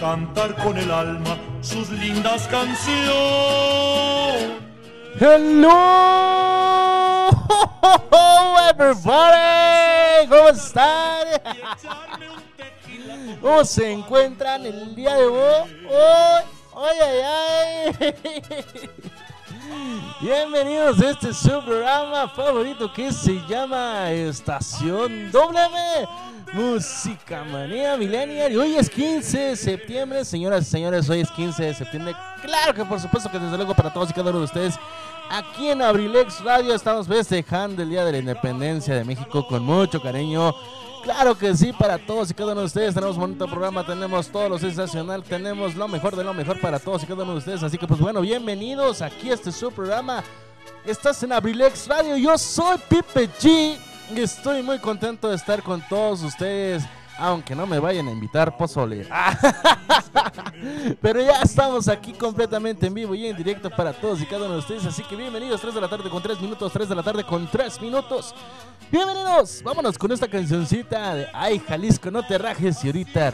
Cantar con el alma sus lindas canciones. Hello, everybody. ¿Cómo están? ¿Cómo se encuentran el día de hoy? ¡Ay, ay, ay! Bienvenidos a este su programa favorito que se llama Estación W. Música Manía Millennial. Y hoy es 15 de septiembre, señoras y señores. Hoy es 15 de septiembre. Claro que por supuesto que desde luego para todos y cada uno de ustedes. Aquí en Abrilex Radio estamos festejando el Día de la Independencia de México con mucho cariño. Claro que sí, para todos y cada uno de ustedes tenemos un bonito programa, tenemos todo lo sensacional, tenemos lo mejor de lo mejor para todos y cada uno de ustedes. Así que pues bueno, bienvenidos aquí a este su programa. Estás en Abrilex Radio, yo soy Pipe G estoy muy contento de estar con todos ustedes. Aunque no me vayan a invitar, pozole. Pero ya estamos aquí completamente en vivo y en directo para todos y cada uno de ustedes. Así que bienvenidos, 3 de la tarde con 3 minutos, 3 de la tarde con 3 minutos. Bienvenidos, vámonos con esta cancioncita de Ay Jalisco, no te rajes y ahorita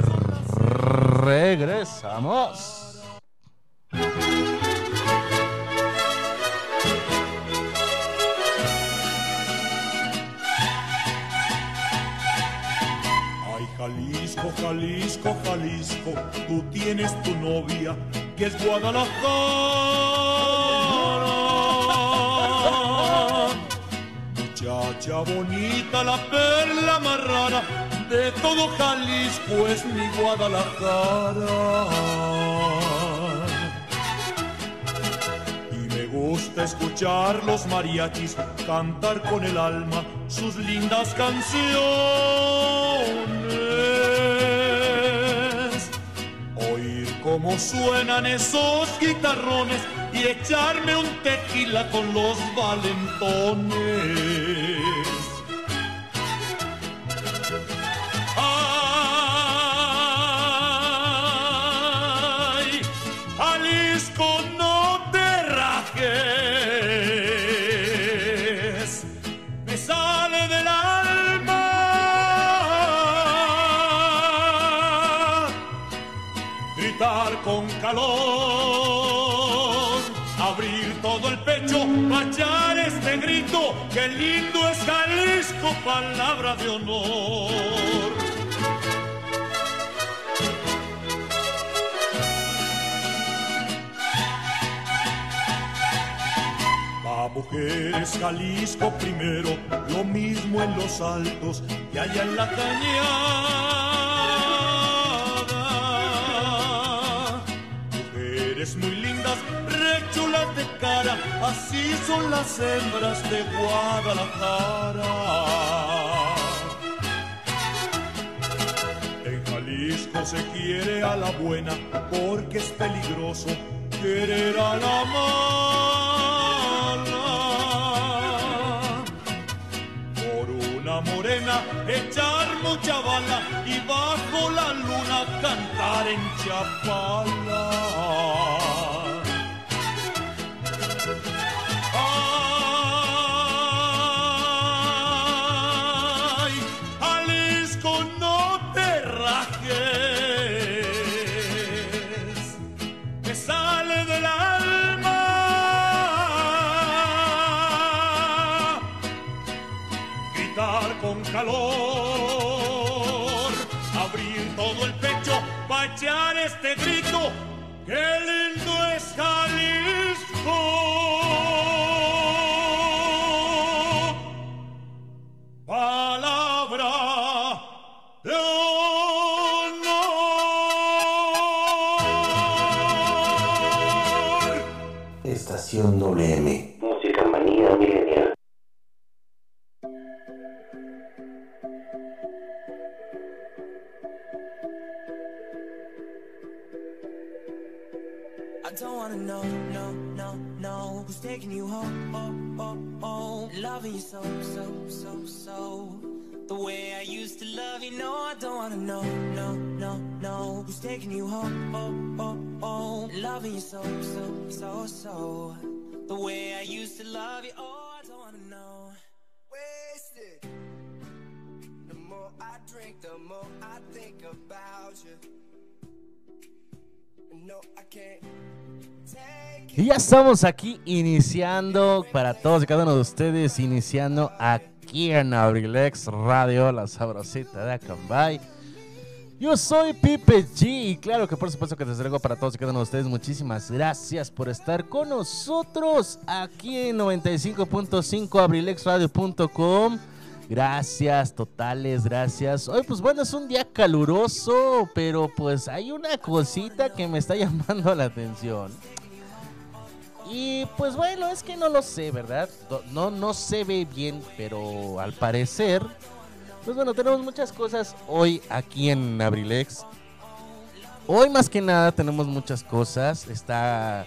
regresamos. Jalisco, Jalisco, Jalisco, tú tienes tu novia que es Guadalajara. Muchacha bonita, la perla más rara de todo Jalisco es mi Guadalajara. Gusta escuchar los mariachis cantar con el alma sus lindas canciones. Oír cómo suenan esos guitarrones y echarme un tequila con los valentones. Calor, abrir todo el pecho, echar este grito, que lindo es Jalisco, palabra de honor. Pa' mujeres Jalisco primero, lo mismo en los altos y allá en la cañada. De cara, así son las hembras de Guadalajara. En Jalisco se quiere a la buena porque es peligroso querer a la mala. Por una morena echar mucha bala y bajo la luna cantar en Chapala. Calor, abrir todo el pecho para echar este grito. ¡Qué lindo wanna know, no, no, no Who's taking you home, oh, oh, oh Loving you so, so, so, so. The way I used to love you, no I don't wanna know, no, no, no Who's taking you home, oh, oh, oh Loving you so, so, so, so. The way I used to love you, oh I don't wanna know. Wasted. The more I drink, the more I think about you. No, I can't Y ya estamos aquí iniciando para todos y cada uno de ustedes, iniciando aquí en Abrilex Radio, la sabrosita de Acambay. Yo soy Pipe G y claro que por supuesto que desde luego para todos y cada uno de ustedes muchísimas gracias por estar con nosotros aquí en 95.5 abrilexradio.com. Gracias, totales, gracias. Hoy pues bueno, es un día caluroso, pero pues hay una cosita que me está llamando la atención. Y pues bueno, es que no lo sé, ¿verdad? No, no se ve bien, pero al parecer, pues bueno, tenemos muchas cosas hoy aquí en Abrilex. Hoy más que nada tenemos muchas cosas. Está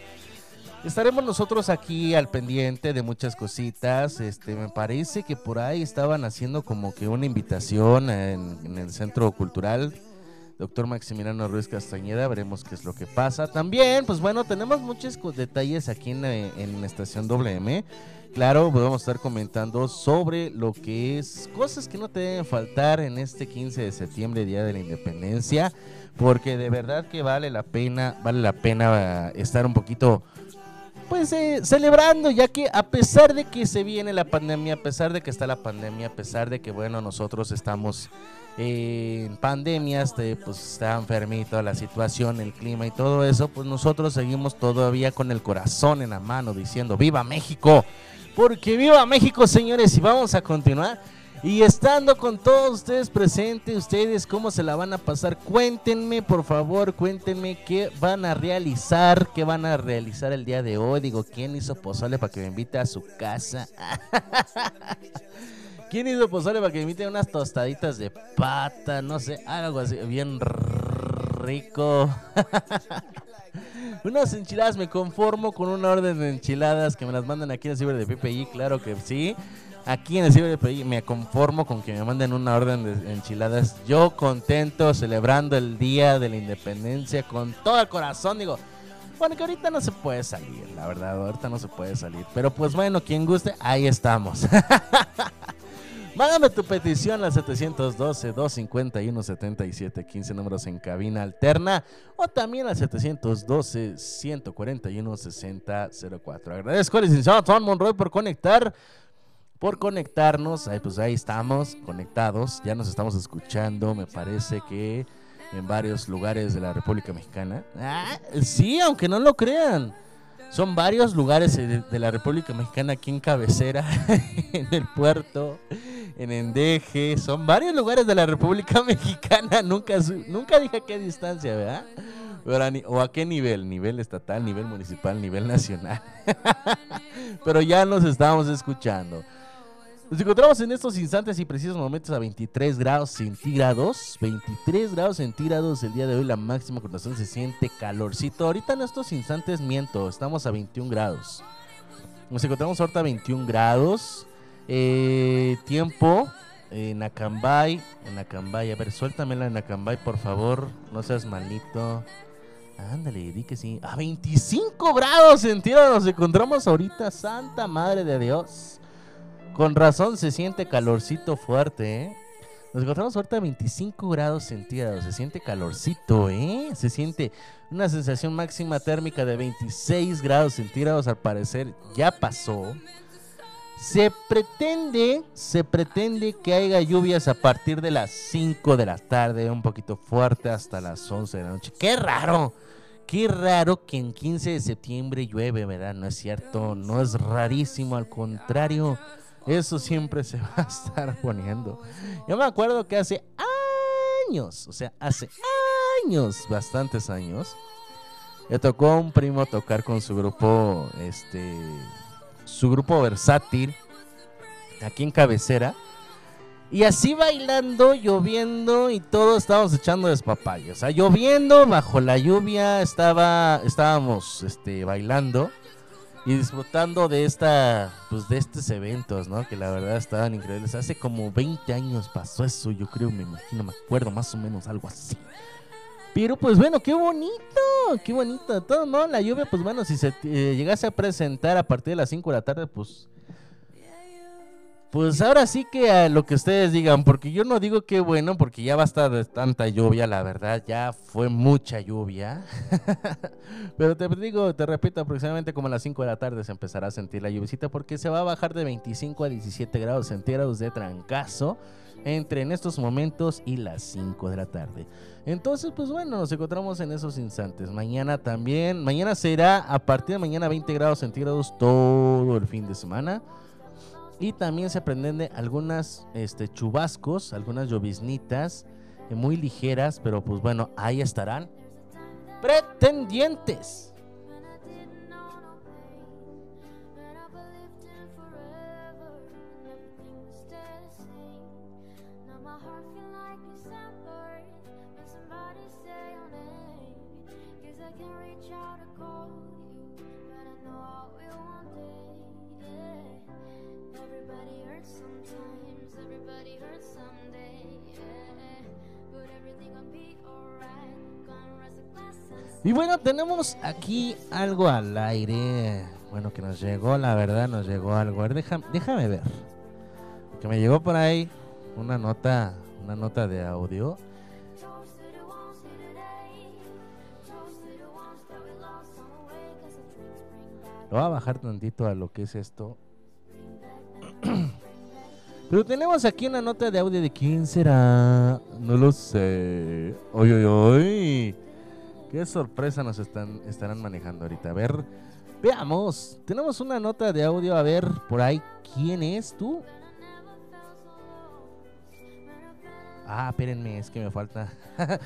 estaremos nosotros aquí al pendiente de muchas cositas. Este, me parece que por ahí estaban haciendo como que una invitación en, el Centro Cultural doctor Maximiliano Ruiz Castañeda, veremos qué es lo que pasa. También, pues bueno, tenemos muchos detalles aquí en, en Estación WM. Claro, pues vamos a estar comentando sobre lo que es cosas que no te deben faltar en este 15 de septiembre, Día de la Independencia, porque de verdad que vale la pena, vale la pena eh, estar un poquito pues eh, celebrando, ya que a pesar de que se viene la pandemia, a pesar de que está la pandemia, a pesar de que, bueno, nosotros estamos eh, en pandemias, de, pues está enfermito la situación, el clima y todo eso, pues nosotros seguimos todavía con el corazón en la mano diciendo, ¡Viva México! Porque viva México, señores, y vamos a continuar. Y estando con todos ustedes presentes, ustedes cómo se la van a pasar, cuéntenme por favor, cuéntenme qué van a realizar, qué van a realizar el día de hoy. Digo, ¿quién hizo pozole para que me invite a su casa? ¿Quién hizo pozole para que me invite unas tostaditas de pata? No sé, algo así, bien rico. Unas enchiladas, me conformo con una orden de enchiladas que me las mandan aquí en el ciber de PPI, claro que sí. Aquí en el ciber de PPI me conformo con que me manden una orden de enchiladas. Yo contento, celebrando el Día de la Independencia con todo el corazón, digo. Bueno, que ahorita no se puede salir, la verdad, ahorita no se puede salir. Pero pues bueno, quien guste, ahí estamos. Mándame tu petición al 712-251-7715, números en cabina alterna, o también al 712-141-6004. Agradezco al licenciado Tom Monroy por conectar, por conectarnos. Ahí, pues ahí estamos, conectados, ya nos estamos escuchando, me parece que en varios lugares de la República Mexicana. Ah, sí, aunque no lo crean. Son varios lugares de, de la República Mexicana aquí en Cabecera, en el puerto, en Endeje. Son varios lugares de la República Mexicana. Nunca, nunca dije a qué distancia, ¿verdad? O a qué nivel, nivel estatal, nivel municipal, nivel nacional. Pero ya nos estamos escuchando. Nos encontramos en estos instantes y precisos momentos a 23 grados centígrados. 23 grados centígrados el día de hoy, la máxima concentración se siente calorcito. Ahorita en estos instantes miento, estamos a 21 grados. Nos encontramos ahorita a 21 grados. Eh, tiempo en Acambay, en Acambay, a ver, suéltamela en Acambay, por favor, no seas malito. Ándale, di que sí. A 25 grados centígrados nos encontramos ahorita, santa madre de Dios. Con razón se siente calorcito fuerte, ¿eh? Nos encontramos ahorita a 25 grados centígrados, se siente calorcito, ¿eh? Se siente una sensación máxima térmica de 26 grados centígrados, al parecer ya pasó. Se pretende, se pretende que haya lluvias a partir de las 5 de la tarde, un poquito fuerte hasta las 11 de la noche. ¡Qué raro! Qué raro que en 15 de septiembre llueve, ¿verdad? No es cierto, no es rarísimo, al contrario, eso siempre se va a estar poniendo. Yo me acuerdo que hace años, o sea, hace años, bastantes años, le tocó a un primo tocar con su grupo, este, su grupo versátil, aquí en cabecera. Y así bailando, lloviendo y todos estábamos echando despapayos. O sea, lloviendo, bajo la lluvia, estaba, estábamos este, bailando y disfrutando de esta, pues de estos eventos, ¿no? Que la verdad estaban increíbles. Hace como 20 años pasó eso, yo creo, me imagino, me acuerdo más o menos algo así. Pero pues bueno, qué bonito, qué bonito todo, ¿no? La lluvia, pues bueno, si se eh, llegase a presentar a partir de las 5 de la tarde, pues pues ahora sí que a lo que ustedes digan, porque yo no digo que bueno, porque ya basta de tanta lluvia, la verdad, ya fue mucha lluvia. Pero te digo, te repito, aproximadamente como a las 5 de la tarde se empezará a sentir la lluvia, porque se va a bajar de 25 a 17 grados centígrados de trancazo entre en estos momentos y las 5 de la tarde. Entonces, pues bueno, nos encontramos en esos instantes. Mañana también, mañana será a partir de mañana 20 grados centígrados todo el fin de semana. Y también se prenden algunas este, chubascos, algunas lloviznitas eh, muy ligeras, pero pues bueno, ahí estarán. Pretendientes. Y bueno, tenemos aquí algo al aire. Bueno, que nos llegó, la verdad, nos llegó algo. A ver, déjame, déjame ver. Que me llegó por ahí una nota, una nota de audio. Lo voy a bajar tantito a lo que es esto. Pero tenemos aquí una nota de audio de quién será. No lo sé. Oy, oy, oy. Qué sorpresa nos están, estarán manejando ahorita. A ver, veamos. Tenemos una nota de audio. A ver, por ahí, ¿quién es tú? Ah, espérenme, es que me falta.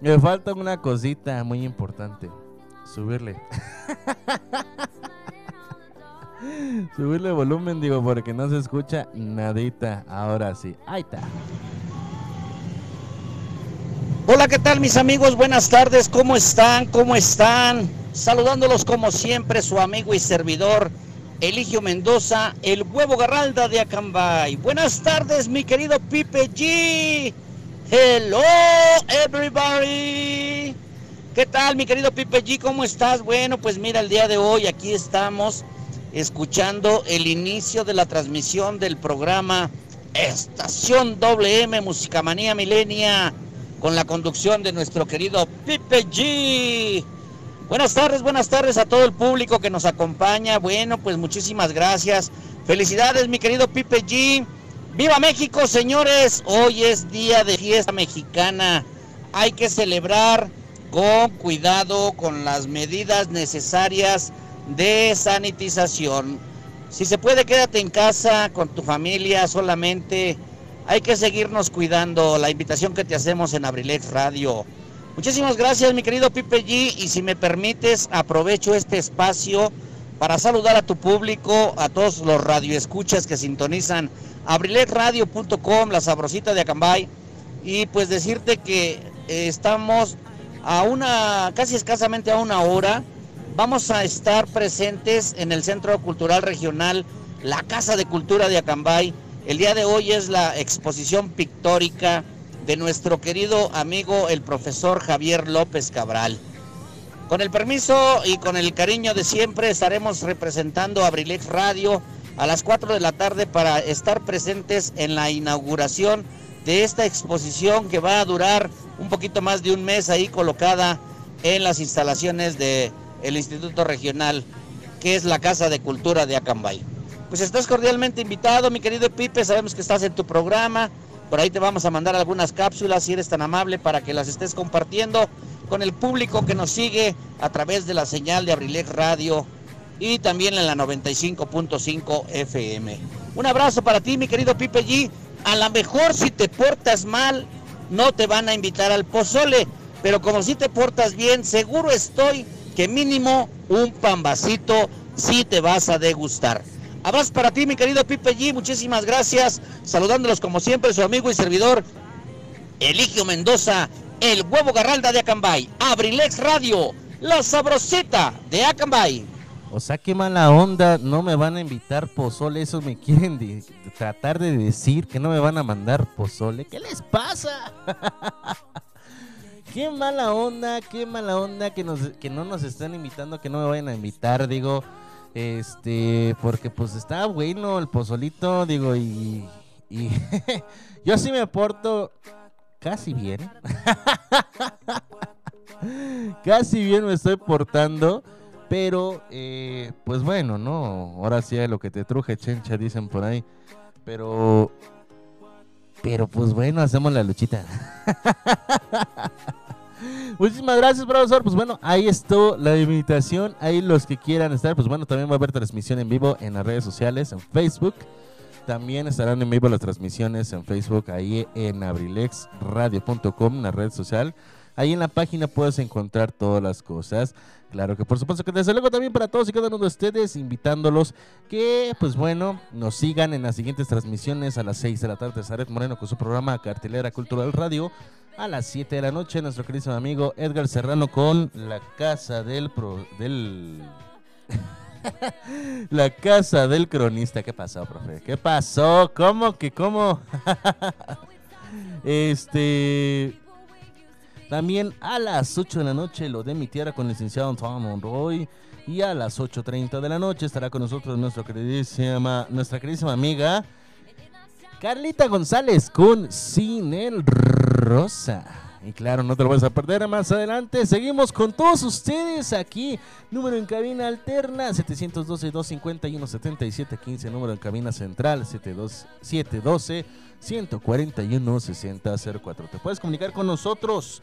me falta una cosita muy importante. Subirle. Subirle volumen, digo, porque no se escucha nadita. Ahora sí. Ahí está. Hola, ¿qué tal mis amigos? Buenas tardes, ¿cómo están? ¿Cómo están? Saludándolos como siempre su amigo y servidor Eligio Mendoza, el huevo garralda de Acambay. Buenas tardes, mi querido Pipe G. Hello, everybody. ¿Qué tal, mi querido Pipe G? ¿Cómo estás? Bueno, pues mira, el día de hoy aquí estamos escuchando el inicio de la transmisión del programa Estación WM Musicamanía Milenia con la conducción de nuestro querido Pipe G. Buenas tardes, buenas tardes a todo el público que nos acompaña. Bueno, pues muchísimas gracias. Felicidades, mi querido Pipe G. ¡Viva México, señores! Hoy es día de fiesta mexicana. Hay que celebrar con cuidado, con las medidas necesarias de sanitización. Si se puede, quédate en casa con tu familia solamente. Hay que seguirnos cuidando. La invitación que te hacemos en Abrilex Radio. Muchísimas gracias, mi querido Pipe G. Y si me permites, aprovecho este espacio para saludar a tu público, a todos los radioescuchas que sintonizan abrilexradio.com, la sabrosita de Acambay. Y pues decirte que eh, estamos a una, casi escasamente a una hora. Vamos a estar presentes en el Centro Cultural Regional, la Casa de Cultura de Acambay, El día de hoy es la exposición pictórica de nuestro querido amigo el profesor Javier López Cabral. Con el permiso y con el cariño de siempre estaremos representando a Radio a las 4 de la tarde para estar presentes en la inauguración de esta exposición que va a durar un poquito más de un mes ahí colocada en las instalaciones del Instituto Regional, que es la Casa de Cultura de Acambay. Pues estás cordialmente invitado, mi querido Pipe, sabemos que estás en tu programa, por ahí te vamos a mandar algunas cápsulas si eres tan amable para que las estés compartiendo con el público que nos sigue a través de la señal de Abrilex Radio y también en la 95.5 FM. Un abrazo para ti, mi querido Pipe G. A lo mejor si te portas mal, no te van a invitar al pozole, pero como si te portas bien, seguro estoy que mínimo un pambacito sí te vas a degustar. Abrazo para ti, mi querido Pipe G. Muchísimas gracias. Saludándolos como siempre, su amigo y servidor, Eligio Mendoza, el huevo garralda de Acambay. Abrilex Radio, la sabrosita de Acambay. O sea, qué mala onda, no me van a invitar pozole, eso me quieren tratar de decir que no me van a mandar pozole. ¿Qué les pasa? qué mala onda, qué mala onda que, que no nos están invitando, que no me vayan a invitar, digo. Este, porque pues está bueno el pozolito, digo, y, yo sí me porto casi bien. casi bien me estoy portando. Pero, eh, pues bueno, ¿no? Ahora sí lo que te truje, chencha, dicen por ahí. Pero, pero pues bueno, hacemos la luchita. Muchísimas gracias, profesor. Pues bueno, ahí estuvo la invitación. Ahí los que quieran estar, pues bueno, también va a haber transmisión en vivo en las redes sociales, en Facebook. También estarán en vivo las transmisiones en Facebook, ahí en abrilexradio.com, la red social. Ahí en la página puedes encontrar todas las cosas. Claro que por supuesto que desde luego también para todos y cada uno de ustedes, invitándolos que, pues bueno, nos sigan en las siguientes transmisiones a las 6 de la tarde. Zaret Moreno con su programa Cartelera Cultural Radio. A las 7 de la noche, nuestro querido amigo Edgar Serrano con La Casa del... Pro- del... La Casa del Cronista. ¿Qué pasó, profe? ¿Qué pasó? ¿Cómo que cómo? este... También a las 8 de la noche lo de mi tierra con el licenciado Tom Monroy. Y a las 8.30 de la noche estará con nosotros nuestra queridísima, nuestra queridísima amiga Carlita González con Cinel Rosa. Y claro, no te lo vas a perder más adelante. Seguimos con todos ustedes aquí. Número en cabina alterna 712-251-7715. Número en cabina central 712-141-6004. Te puedes comunicar con nosotros.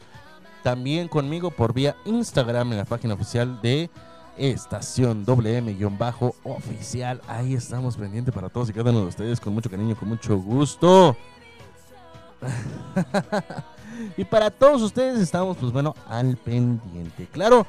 También conmigo por vía Instagram en la página oficial de Estación WM-oficial. Ahí estamos pendientes para todos y cada uno de ustedes con mucho cariño, con mucho gusto. y para todos ustedes estamos, pues bueno, al pendiente. Claro,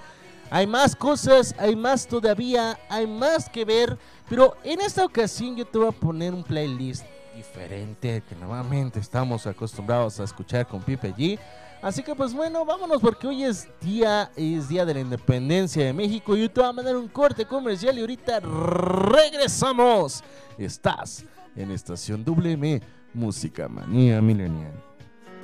hay más cosas, hay más todavía, hay más que ver. Pero en esta ocasión yo te voy a poner un playlist diferente que normalmente estamos acostumbrados a escuchar con Pipe G. Así que pues bueno, vámonos porque hoy es día, es día de la independencia de México y yo te voy a mandar un corte comercial y ahorita regresamos. Estás en Estación WM, Música Manía Milenial.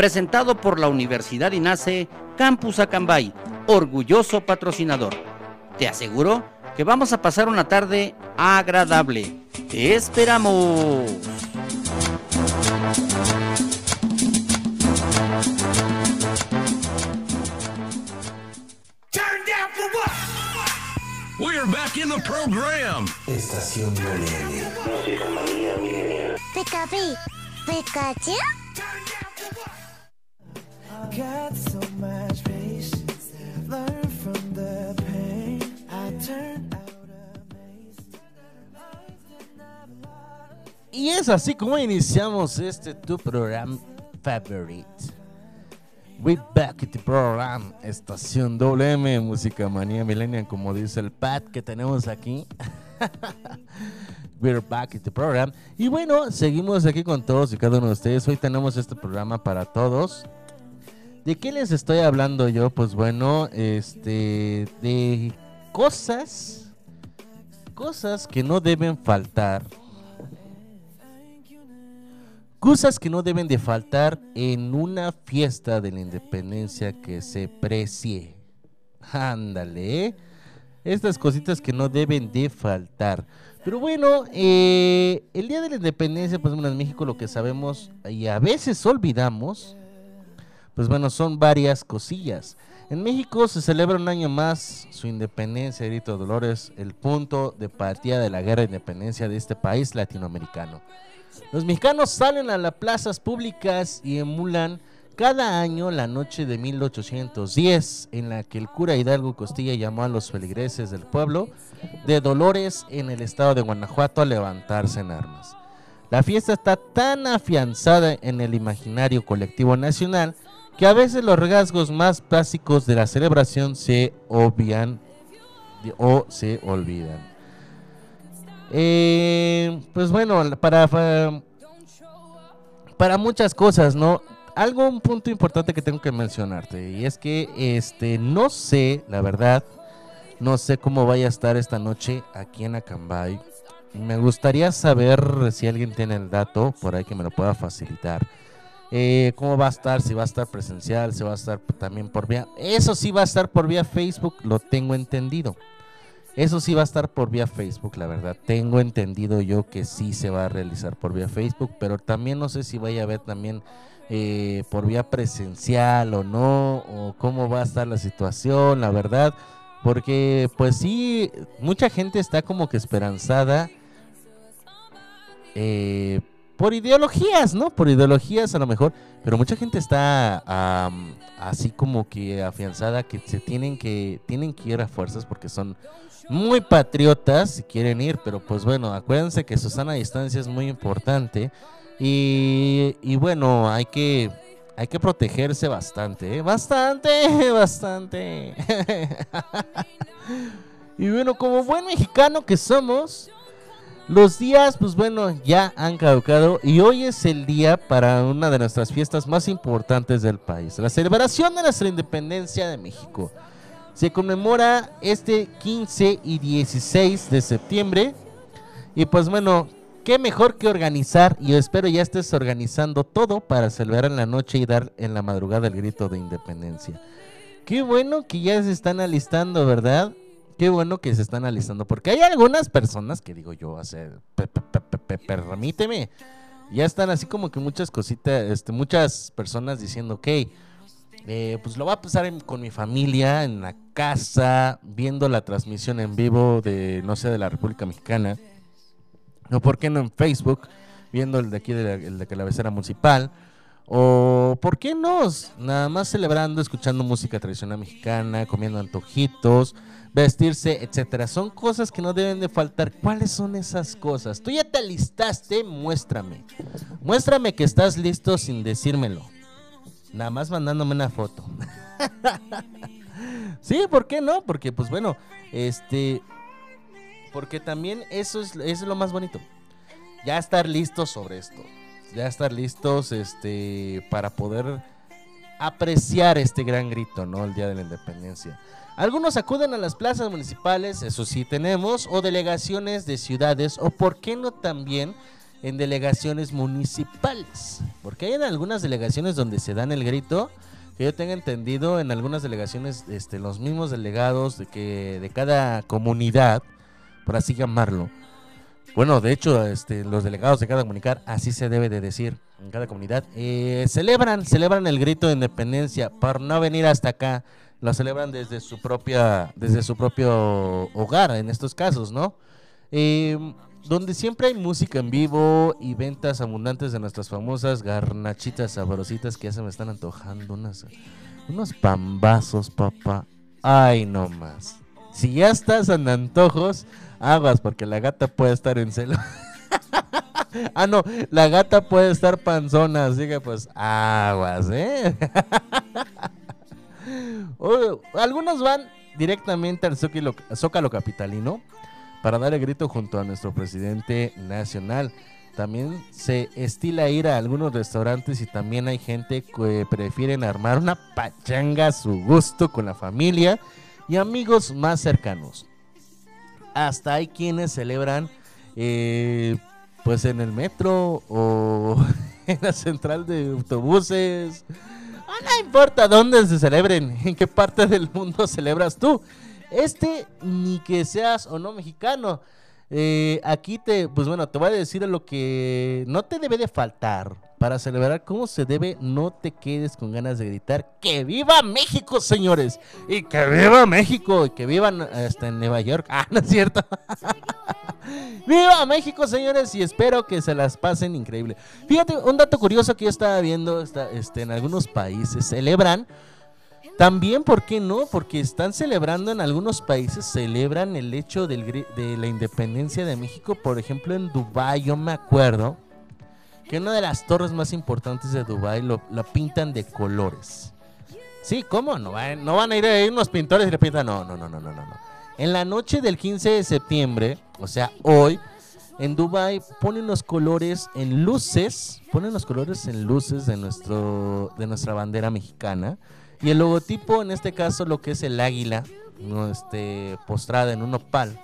presentado por la Universidad INACE Campus Acambay, orgulloso patrocinador. Te aseguro que vamos a pasar una tarde agradable. ¡Te esperamos! We're back in the program. Estación. Música manía. Pikachu, Y es así como iniciamos este tu programa favorite. We back at the program, estación WM, música manía millennial, como dice el Pat que tenemos aquí. We're back at the program. Y bueno, seguimos aquí con todos y cada uno de ustedes. Hoy tenemos este programa para todos. ¿De qué les estoy hablando yo? Pues bueno, este, de cosas, cosas que no deben faltar Cosas que no deben de faltar en una fiesta de la independencia que se precie. Ándale. ¿eh? Estas cositas que no deben de faltar. Pero bueno, eh, el Día de la Independencia, pues bueno, en México lo que sabemos y a veces olvidamos, pues bueno, son varias cosillas. En México se celebra un año más su independencia, Grito Dolores, el punto de partida de la guerra de independencia de este país latinoamericano. Los mexicanos salen a las plazas públicas y emulan cada año la noche de 1810, en la que el cura Hidalgo Costilla llamó a los feligreses del pueblo de Dolores en el estado de Guanajuato a levantarse en armas. La fiesta está tan afianzada en el imaginario colectivo nacional que a veces los rasgos más básicos de la celebración se obvian o se olvidan. Eh, pues bueno, para, para muchas cosas, ¿no? Algo, un punto importante que tengo que mencionarte, y es que este, no sé, la verdad, no sé cómo vaya a estar esta noche aquí en Acambay. Me gustaría saber si alguien tiene el dato por ahí que me lo pueda facilitar. Eh, ¿Cómo va a estar? Si va a estar presencial, si va a estar también por vía... Eso sí va a estar por vía Facebook, lo tengo entendido. Eso sí va a estar por vía Facebook, la verdad. Tengo entendido yo que sí se va a realizar por vía Facebook, pero también no sé si vaya a haber también eh, por vía presencial o no, o cómo va a estar la situación, la verdad. Porque pues sí, mucha gente está como que esperanzada eh, por ideologías, ¿no? Por ideologías a lo mejor, pero mucha gente está así como que afianzada que se tienen que tienen que ir a fuerzas porque son muy patriotas si quieren ir, pero pues bueno, acuérdense que su sana distancia es muy importante y, y bueno, hay que hay que protegerse bastante, ¿eh? bastante, bastante. y bueno, como buen mexicano que somos, los días, pues bueno, ya han caducado y hoy es el día para una de nuestras fiestas más importantes del país, la celebración de nuestra independencia de México. Se conmemora este 15 y 16 de septiembre y pues bueno, qué mejor que organizar y espero ya estés organizando todo para celebrar en la noche y dar en la madrugada el grito de independencia. Qué bueno que ya se están alistando, ¿verdad? Qué bueno que se están alistando, porque hay algunas personas que digo yo, hace, pe- pe- pe- pe- pe- permíteme, ya están así como que muchas cositas, este, muchas personas diciendo, ok, eh, pues lo voy a pasar con mi familia, en la casa, viendo la transmisión en vivo de, no sé, de la República Mexicana, o por qué no en Facebook, viendo el de aquí, de la, el de cabecera municipal, o por qué no, nada más celebrando, escuchando música tradicional mexicana, comiendo antojitos, vestirse, etcétera. Son cosas que no deben de faltar. ¿Cuáles son esas cosas? Tú ya te alistaste, muéstrame. Muéstrame que estás listo sin decírmelo. Nada más mandándome una foto. sí, ¿por qué no? Porque pues bueno, este porque también eso es, es lo más bonito. Ya estar listos sobre esto. Ya estar listos este para poder apreciar este gran grito, ¿no? El Día de la Independencia. Algunos acuden a las plazas municipales, eso sí tenemos, o delegaciones de ciudades, o por qué no también en delegaciones municipales. Porque hay en algunas delegaciones donde se dan el grito, que yo tenga entendido, en algunas delegaciones este, los mismos delegados de, que, de cada comunidad, por así llamarlo, bueno, de hecho, este, los delegados de cada comunidad, así se debe de decir en cada comunidad, eh, celebran, celebran el grito de independencia por no venir hasta acá. Lo celebran desde su propia, desde su propio hogar en estos casos, ¿no? Eh, donde siempre hay música en vivo y ventas abundantes de nuestras famosas garnachitas sabrositas que ya se me están antojando unas, unos pambazos, papá. Ay, no más. Si ya estás en antojos, aguas porque la gata puede estar en celo. ah, no, la gata puede estar panzona, así que pues aguas, ¿eh? Algunos van directamente al Zócalo, Zócalo Capitalino para dar el grito junto a nuestro presidente nacional. También se estila ir a algunos restaurantes y también hay gente que prefieren armar una pachanga a su gusto con la familia y amigos más cercanos. Hasta hay quienes celebran eh, pues en el metro o en la central de autobuses. Ah, no importa dónde se celebren, en qué parte del mundo celebras tú. Este, ni que seas o no mexicano. Eh, aquí te, pues bueno, te voy a decir lo que no te debe de faltar para celebrar cómo se debe. No te quedes con ganas de gritar que viva México, señores, y que viva México, y que vivan hasta en Nueva York. Ah, no es cierto. ¡Viva México, señores! Y espero que se las pasen increíble. Fíjate, un dato curioso que yo estaba viendo está, este, en algunos países celebran. También, ¿por qué no? Porque están celebrando en algunos países, celebran el hecho del, de la independencia de México. Por ejemplo, en Dubái, yo me acuerdo que una de las torres más importantes de Dubai lo, la pintan de colores. Sí, ¿cómo? No, no van a ir ahí unos pintores y le pintan. No, no, no, no, no, no. En la noche del 15 de septiembre, o sea, hoy, en Dubai ponen los colores en luces, ponen los colores en luces de nuestro de nuestra bandera mexicana. Y el logotipo en este caso lo que es el águila, no este postrada en un opal,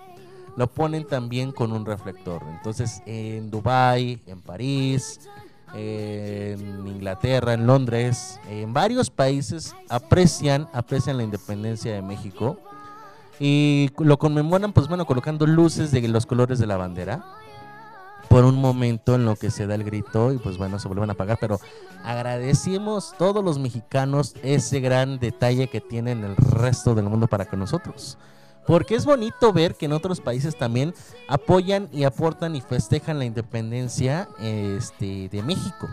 lo ponen también con un reflector. Entonces, en Dubai, en París, en Inglaterra, en Londres, en varios países aprecian aprecian la independencia de México y lo conmemoran pues bueno colocando luces de los colores de la bandera por un momento en lo que se da el grito y pues bueno se vuelven a apagar pero agradecemos todos los mexicanos ese gran detalle que tienen el resto del mundo para con nosotros porque es bonito ver que en otros países también apoyan y aportan y festejan la independencia este, de México.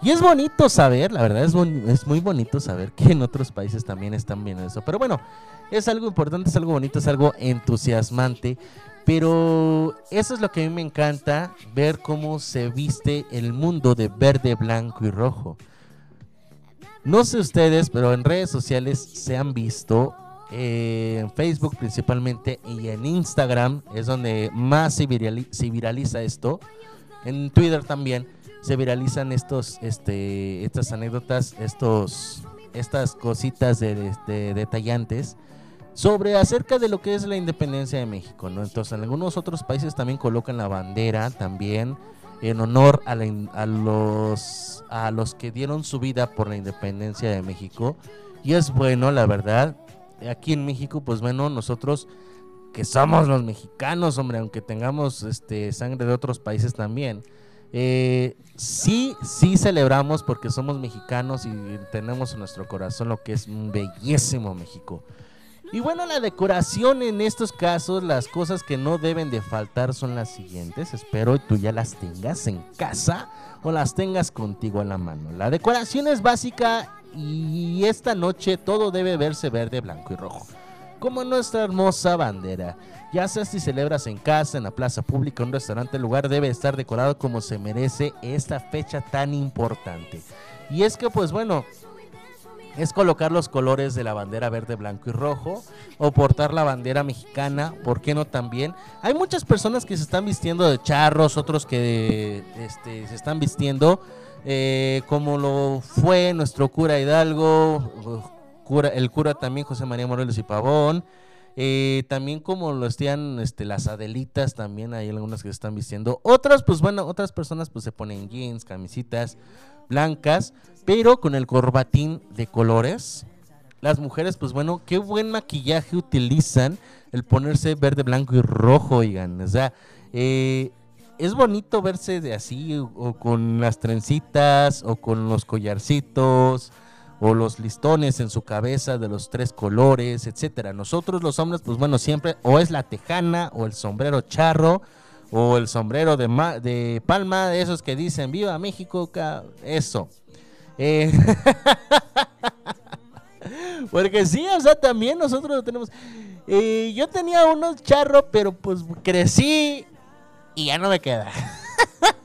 Y es bonito saber, la verdad es, es muy bonito saber que en otros países también están viendo eso. Pero bueno, es algo importante, es algo bonito, es algo entusiasmante. Pero eso es lo que a mí me encanta, ver cómo se viste el mundo de verde, blanco y rojo. No sé ustedes, pero en redes sociales se han visto, eh, en Facebook principalmente y en Instagram es donde más se, virali- se viraliza esto. En Twitter también se viralizan estos, este, estas anécdotas, estos, estas cositas de detallantes sobre acerca de lo que es la independencia de México, ¿no? Entonces, en algunos otros países también colocan la bandera también en honor a, la los a los que dieron su vida por la independencia de México y es bueno, la verdad. Aquí en México, pues bueno, nosotros que somos los mexicanos, hombre, aunque tengamos este sangre de otros países también. eh, sí, sí celebramos porque somos mexicanos y tenemos en nuestro corazón lo que es un bellísimo México. Y bueno, la decoración en estos casos, las cosas que no deben de faltar son las siguientes. Espero tú ya las tengas en casa o las tengas contigo a la mano. La decoración es básica y esta noche todo debe verse verde, blanco y rojo. Como nuestra hermosa bandera. Ya sea si celebras en casa, en la plaza pública, en un restaurante, el lugar debe estar decorado como se merece esta fecha tan importante. Y es que pues bueno, es colocar los colores de la bandera verde, blanco y rojo, o portar la bandera mexicana, ¿por qué no también? Hay muchas personas que se están vistiendo de charros, otros que este, se están vistiendo eh, como lo fue nuestro cura Hidalgo, cura, el cura también José María Morelos y Pavón, eh, también como lo están este, las Adelitas, también hay algunas que se están vistiendo. Otras, pues bueno, otras personas pues se ponen jeans, camisitas blancas, pero con el corbatín de colores. Las mujeres, pues bueno, qué buen maquillaje utilizan el ponerse verde, blanco y rojo, oigan. O sea, eh, es bonito verse de así, o, o con las trencitas, o con los collarcitos, o los listones en su cabeza de los tres colores, etcétera. Nosotros los hombres, pues bueno, siempre o es la tejana, o el sombrero charro, o el sombrero de, ma- de palma, de esos que dicen viva México, ca-", eso. Eh, porque sí, o sea, también nosotros lo tenemos. Eh, yo tenía unos charros, pero pues crecí y ya no me queda.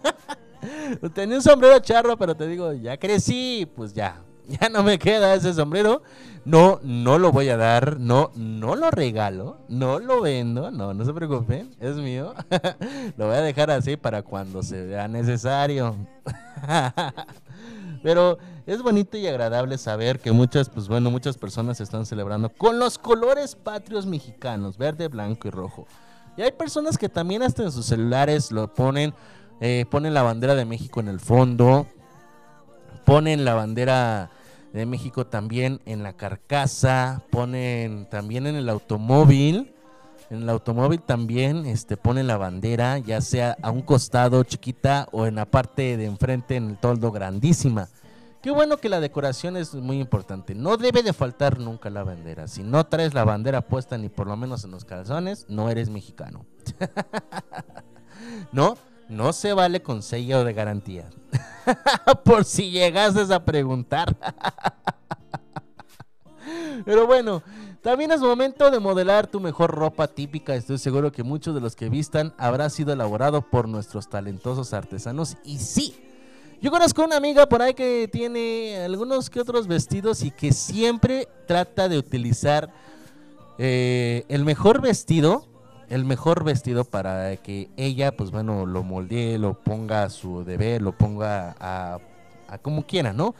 tenía un sombrero charro, pero te digo, ya crecí, pues ya, ya no me queda ese sombrero. No, no lo voy a dar, no, no lo regalo, no lo vendo, no, no se preocupen, es mío. lo voy a dejar así para cuando se vea necesario. Pero es bonito y agradable saber que muchas, pues bueno, muchas personas están celebrando con los colores patrios mexicanos, verde, blanco y rojo. Y hay personas que también hasta en sus celulares lo ponen, eh, ponen la bandera de México en el fondo, ponen la bandera de México también en la carcasa, ponen también en el automóvil. En el automóvil también este, ponen la bandera, ya sea a un costado chiquita o en la parte de enfrente en el toldo grandísima. Qué bueno que la decoración es muy importante. No debe de faltar nunca la bandera. Si no traes la bandera puesta ni por lo menos en los calzones, no eres mexicano. no, no se vale con sello de garantía. por si llegases a preguntar. Pero bueno, También es momento de modelar tu mejor ropa típica. Estoy seguro que muchos de los que vistan habrá sido elaborado por nuestros talentosos artesanos. Y sí, yo conozco una amiga por ahí que tiene algunos que otros vestidos y que siempre trata de utilizar eh, el mejor vestido, el mejor vestido para que ella, pues bueno, lo moldee, lo ponga a su deber, lo ponga a, a como quiera, ¿no?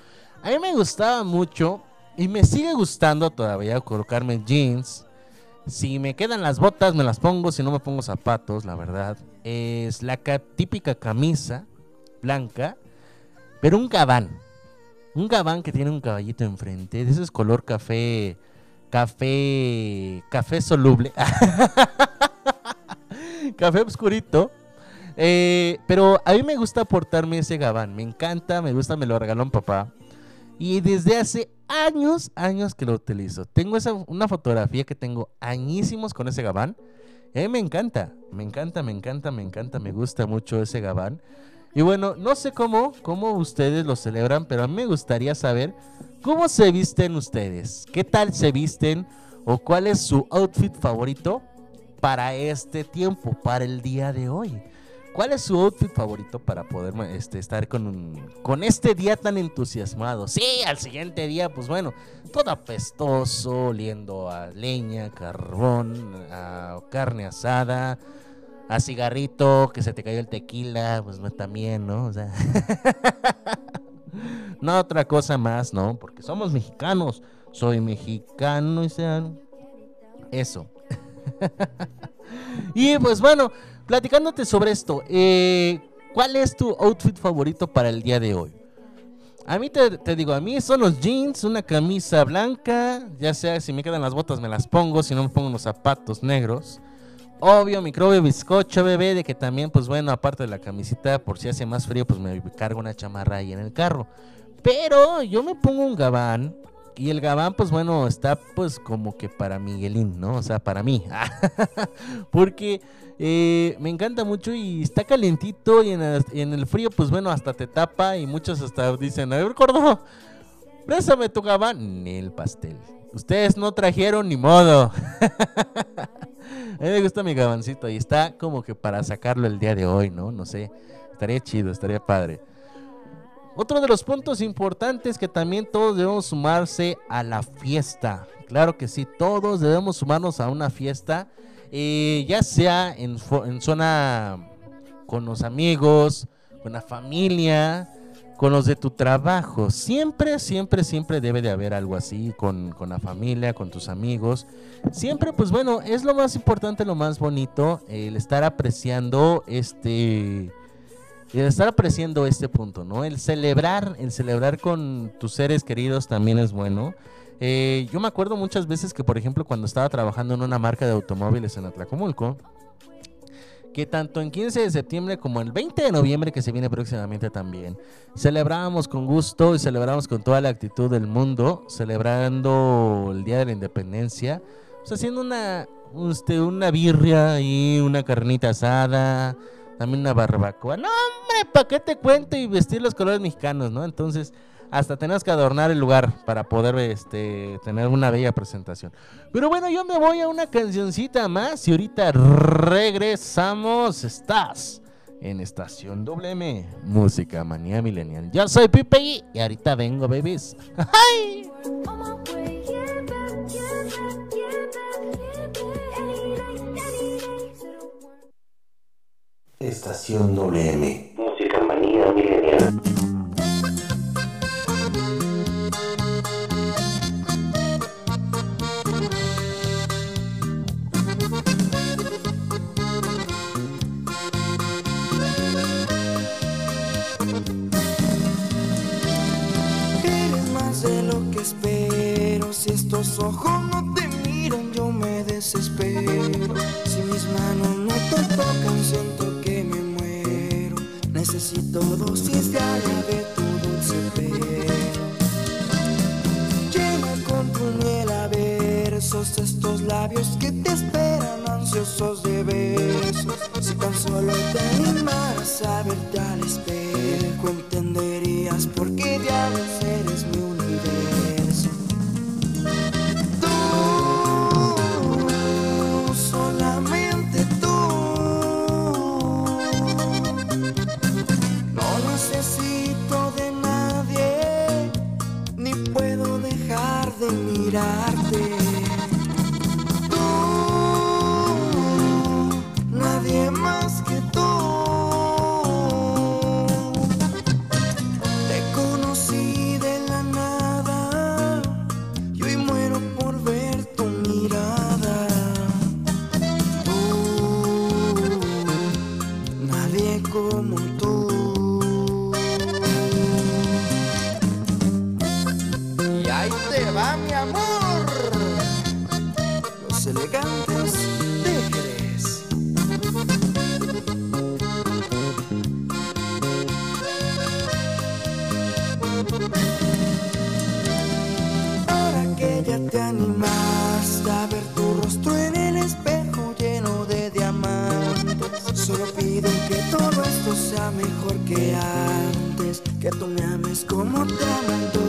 A mí me gustaba mucho y me sigue gustando todavía colocarme jeans. Si me quedan las botas, me las pongo. Si no me pongo zapatos, la verdad. Es la ca- típica camisa blanca, pero un gabán. Un gabán que tiene un caballito enfrente. De ese es color café. Café. Café soluble. café oscurito. Eh, pero a mí me gusta portarme ese gabán. Me encanta, me gusta, me lo regaló un papá. Y desde hace años, años que lo utilizo. Tengo esa, una fotografía que tengo añísimos con ese gabán. A mí me encanta, me encanta, me encanta, me encanta, me gusta mucho ese gabán. Y bueno, no sé cómo, cómo ustedes lo celebran, pero a mí me gustaría saber cómo se visten ustedes. ¿Qué tal se visten? ¿O cuál es su outfit favorito para este tiempo, para el día de hoy? ¿Cuál es su outfit favorito para poder este, estar con, este día tan entusiasmado? Sí, al siguiente día, pues bueno, todo apestoso, oliendo a leña, carbón, a carne asada, a cigarrito, que se te cayó el tequila, pues también, ¿no? O sea, no otra cosa más, ¿no? Porque somos mexicanos, soy mexicano y sean eso. Y pues bueno, platicándote sobre esto, eh, ¿cuál es tu outfit favorito para el día de hoy? A mí te, digo, a mí son los jeans, una camisa blanca, ya sea si me quedan las botas me las pongo, si no me pongo unos zapatos negros. Obvio, microbio, bizcocho, bebé, de que también, pues bueno, aparte de la camisita, por si hace más frío, pues me cargo una chamarra ahí en el carro. Pero yo me pongo un gabán y el gabán, pues bueno, está pues como que para Miguelín, ¿no? O sea, para mí. Porque eh, me encanta mucho y está calentito y en el, frío, pues bueno, hasta te tapa y muchos hasta dicen, a ver, gordo, préstame tu gabán. Ni el pastel. Ustedes no trajeron ni modo. A mí me gusta mi gabancito y está como que para sacarlo el día de hoy, ¿no? No sé. Estaría chido, estaría padre. Otro de los puntos importantes que también todos debemos sumarse a la fiesta. Claro que sí, todos debemos sumarnos a una fiesta, eh, ya sea en, zona con los amigos, con la familia, con los de tu trabajo. Siempre, siempre, siempre debe de haber algo así con, con la familia, con tus amigos. Siempre, pues bueno, es lo más importante, lo más bonito, el estar apreciando este el estar apreciando este punto, ¿no? El celebrar, el celebrar con tus seres queridos también es bueno. Eh, yo me acuerdo muchas veces que, por ejemplo, cuando estaba trabajando en una marca de automóviles en Atlacomulco, que tanto en 15 de septiembre como el 20 de noviembre, que se viene próximamente también, celebrábamos con gusto y celebramos con toda la actitud del mundo, celebrando el Día de la Independencia, pues haciendo una, este, una birria y una carnita asada, también una barbacoa. No, hombre, ¿para qué te cuento? Y vestir los colores mexicanos, ¿no? Entonces, hasta tenemos que adornar el lugar para poder este, tener una bella presentación. Pero bueno, yo me voy a una cancioncita más y ahorita regresamos. Estás en Estación WM, Música Manía Millennial. Yo soy Pipe y y ahorita vengo, babies. ¡Ay! Estación WM. Música manía milenial. Eres más de lo que espero. Si estos ojos no te miran, yo me desespero. Si mis manos no te tocan, siento. Necesito dosis diaria de tu dulce pelo. Llena con tu miel a versos estos labios que te esperan ansiosos de besos. Si tan solo te animaras a verte al espejo, entenderías por qué diablos eres mi de mirarte. Te animaste a ver tu rostro en el espejo lleno de diamantes, solo pido que todo esto sea mejor que antes, que tú me ames como te amo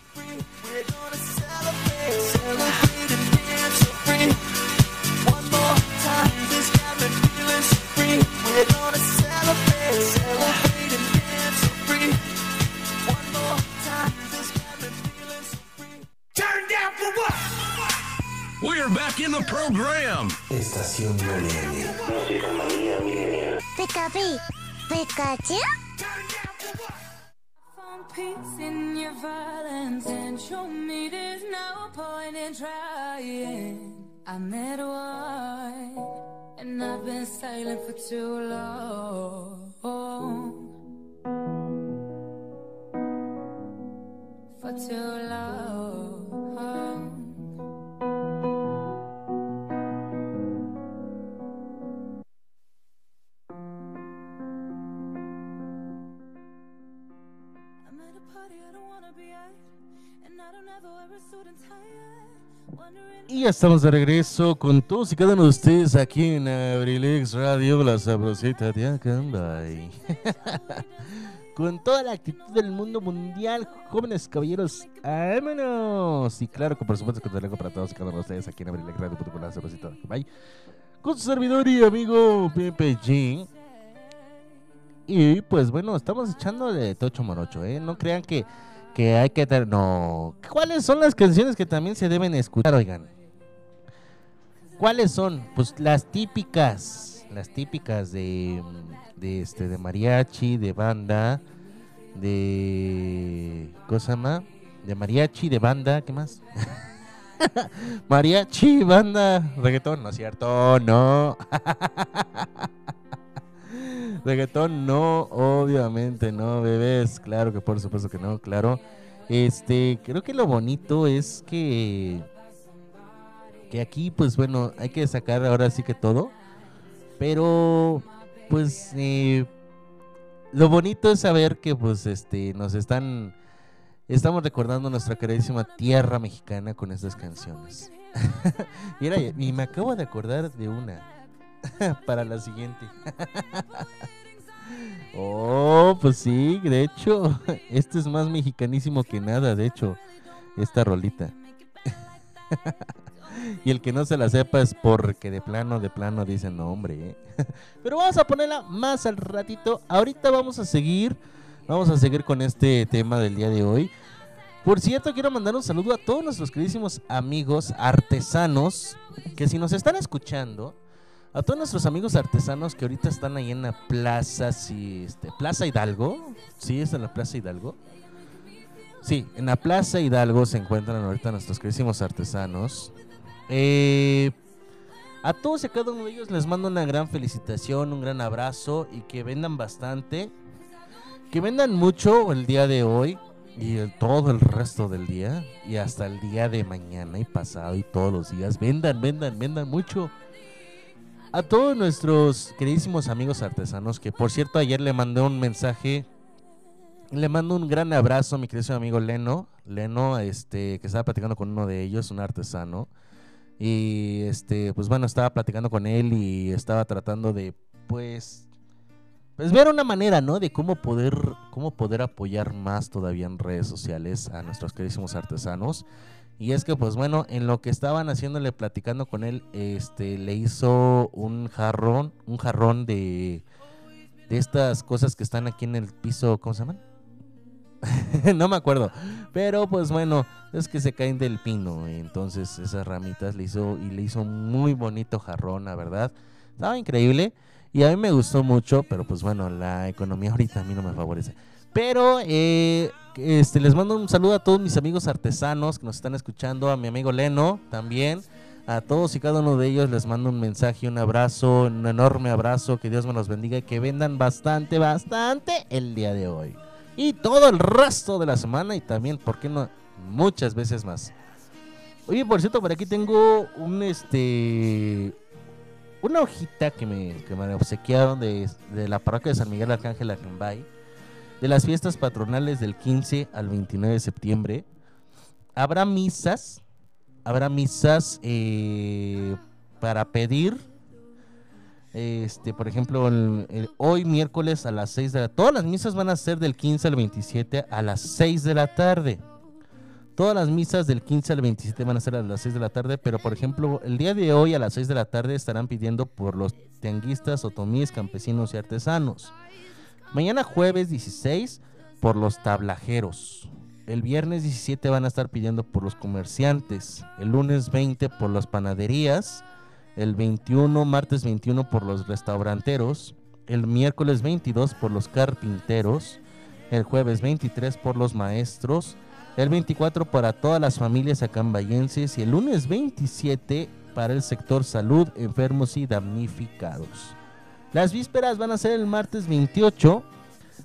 The program. Estación WM. Música manía milenial. Pikachu. Pikachu? Found peace in your violence and show me there's no point in trying. I'm at war and I've been silent for too long. For too long. Y ya estamos de regreso con todos y cada uno de ustedes aquí en Abrilex Radio, la sabrosita de Acambay. con toda la actitud del mundo mundial, jóvenes caballeros, ¡vámonos! Y claro que por supuesto que te para todos y cada uno de ustedes aquí en Abrilex Radio, con la sabrosita de Acambay. Con su servidor y amigo Pepe G. Y pues bueno, estamos echando de tocho morocho, ¿eh? No crean que, que hay que... ter- No. ¿Cuáles son las canciones que también se deben escuchar, oigan? ¿Cuáles son? Pues las típicas, las típicas de, de este, de mariachi, de banda, de... ¿Cómo se llama? De mariachi, de banda, ¿qué más? mariachi, banda, reggaetón, no es cierto, no. Reggaetón no, obviamente no, bebés, claro que por supuesto que no, claro. Este, creo que lo bonito es que que aquí pues bueno, hay que sacar ahora sí que todo, pero pues eh, lo bonito es saber que pues este nos están estamos recordando nuestra queridísima tierra mexicana con estas canciones. y, era- y me acabo de acordar de una para la siguiente. oh, pues sí, de hecho, este es más mexicanísimo que nada, de hecho, esta rolita. y el que no se la sepa es porque de plano, de plano dicen, no, hombre. ¿eh?". Pero vamos a ponerla más al ratito. Ahorita vamos a seguir, vamos a seguir con este tema del día de hoy. Por cierto, quiero mandar un saludo a todos nuestros queridísimos amigos artesanos que si nos están escuchando, a todos nuestros amigos artesanos que ahorita están ahí en la plaza, sí, este, Plaza Hidalgo, sí, es en la Plaza Hidalgo. Sí, en la Plaza Hidalgo se encuentran ahorita nuestros queridísimos artesanos. Eh, a todos y a cada uno de ellos les mando una gran felicitación, un gran abrazo y que vendan bastante. Que vendan mucho el día de hoy y el- todo el resto del día y hasta el día de mañana y pasado y todos los días. Vendan, vendan, vendan mucho. A todos nuestros queridísimos amigos artesanos, que por cierto ayer le mandé un mensaje, le mando un gran abrazo a mi querido amigo Leno, Leno, este, que estaba platicando con uno de ellos, un artesano. Y este, pues bueno, estaba platicando con él y estaba tratando de, pues, pues ver una manera, ¿no? De cómo poder, cómo poder apoyar más todavía en redes sociales a nuestros queridísimos artesanos. Y es que, pues bueno, en lo que estaban haciéndole, platicando con él, este, le hizo un jarrón, un jarrón de, de estas cosas que están aquí en el piso, ¿cómo se llaman? no me acuerdo. Pero pues bueno, es que se caen del pino. Entonces esas ramitas le hizo y le hizo muy bonito jarrón, la verdad. Estaba increíble. Y a mí me gustó mucho, pero pues bueno, la economía ahorita a mí no me favorece. Pero eh, este, les mando un saludo a todos mis amigos artesanos que nos están escuchando, a mi amigo Leno también. A todos y cada uno de ellos les mando un mensaje, un abrazo, un enorme abrazo, que Dios me los bendiga y que vendan bastante, bastante el día de hoy. Y todo el resto de la semana y también, ¿por qué no? Muchas veces más. Oye, por cierto, por aquí tengo un este una hojita que me, que me obsequiaron de, de la parroquia de San Miguel Arcángel Acambay, de las fiestas patronales del 15 al 29 de septiembre. Habrá misas, habrá misas eh, para pedir, este, por ejemplo, hoy miércoles a las 6 de la Todas las misas van a ser del 15 al 27 a las 6 de la tarde. Todas las misas del 15 al 27 van a ser a las 6 de la tarde, pero por ejemplo, el día de hoy a las 6 de la tarde estarán pidiendo por los tianguistas, otomíes, campesinos y artesanos. Mañana jueves 16 por los tablajeros. El viernes 17 van a estar pidiendo por los comerciantes. El lunes 20 por las panaderías. El 21, martes 21 por los restauranteros. El miércoles 22 por los carpinteros. El jueves 23 por los maestros. El 24 para todas las familias acambayenses. Y el lunes 27 para el sector salud, enfermos y damnificados. Las vísperas van a ser el martes 28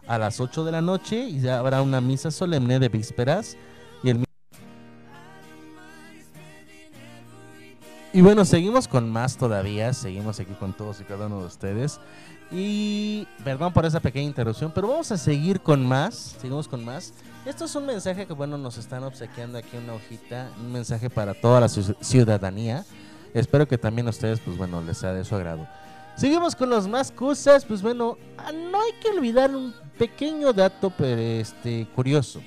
a las 8 de la noche y ya habrá una misa solemne de vísperas. Y, el... y bueno, seguimos con más todavía, seguimos aquí con todos y cada uno de ustedes. Y perdón por esa pequeña interrupción, pero vamos a seguir con más, seguimos con más. Esto es un mensaje que bueno, nos están obsequiando aquí una hojita, un mensaje para toda la ciu- ciudadanía. Espero que también a ustedes, pues bueno, les sea de su agrado. Seguimos con las más cosas, pues bueno, ah, no hay que olvidar un pequeño dato pero este curioso.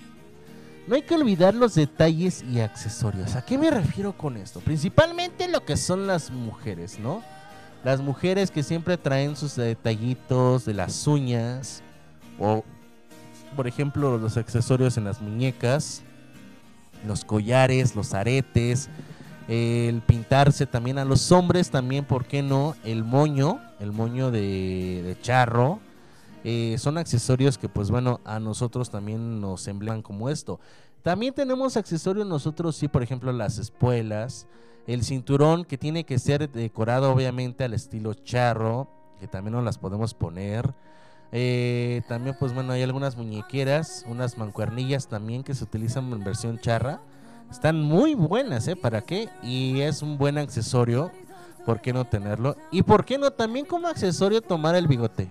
No hay que olvidar los detalles y accesorios. ¿A qué me refiero con esto? Principalmente lo que son las mujeres, ¿no? Las mujeres que siempre traen sus detallitos de las uñas o por ejemplo los accesorios en las muñecas, los collares, los aretes, el pintarse también a los hombres también, ¿por qué no? El moño, el moño de, charro. eh, son accesorios que pues bueno a nosotros también nos embleman como esto. También tenemos accesorios nosotros sí, por ejemplo las espuelas, el cinturón que tiene que ser decorado obviamente al estilo charro, que también nos las podemos poner. Eh, también pues bueno hay algunas muñequeras, unas mancuernillas también que se utilizan en versión charra. Están muy buenas, ¿eh? ¿Para qué? Y es un buen accesorio. ¿Por qué no tenerlo? Y por qué no también como accesorio tomar el bigote.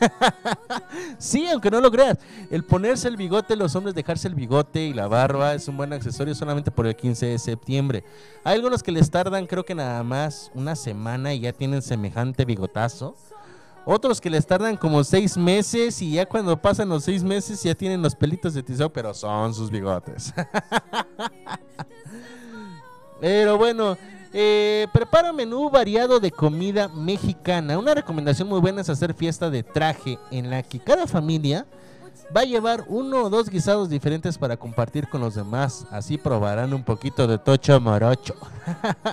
sí, aunque no lo creas. El ponerse el bigote, los hombres dejarse el bigote y la barba es un buen accesorio solamente por el 15 de septiembre. Hay algunos que les tardan creo que nada más una semana y ya tienen semejante bigotazo. Otros que les tardan como seis meses y ya cuando pasan los seis meses ya tienen los pelitos de tizao, pero son sus bigotes. pero bueno, eh, prepara menú variado de comida mexicana. Una recomendación muy buena es hacer fiesta de traje en la que cada familia va a llevar uno o dos guisados diferentes para compartir con los demás. Así probarán un poquito de tocho morocho.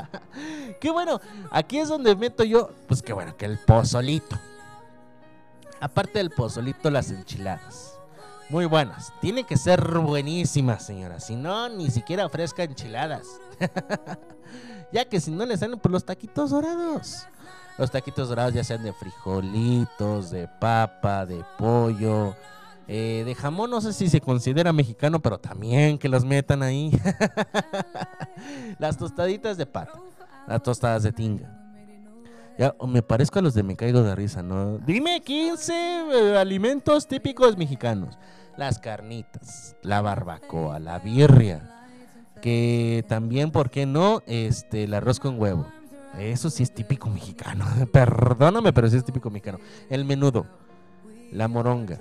qué bueno, aquí es donde meto yo, pues qué bueno, que el pozolito. Aparte del pozolito, las enchiladas. Muy buenas. Tiene que ser buenísimas, señora. Si no, ni siquiera ofrezca enchiladas. ya que si no le salen por los taquitos dorados. Los taquitos dorados ya sean de frijolitos, de papa, de pollo, eh, de jamón. No sé si se considera mexicano, pero también que los metan ahí. las tostaditas de pata. Las tostadas de tinga. Ya, me parezco a los de Me Caigo de Risa, ¿no? Dime 15 eh, alimentos típicos mexicanos. Las carnitas, la barbacoa, la birria. Que también, ¿por qué no? Este, el arroz con huevo. Eso sí es típico mexicano. Perdóname, pero sí es típico mexicano. El menudo, la moronga.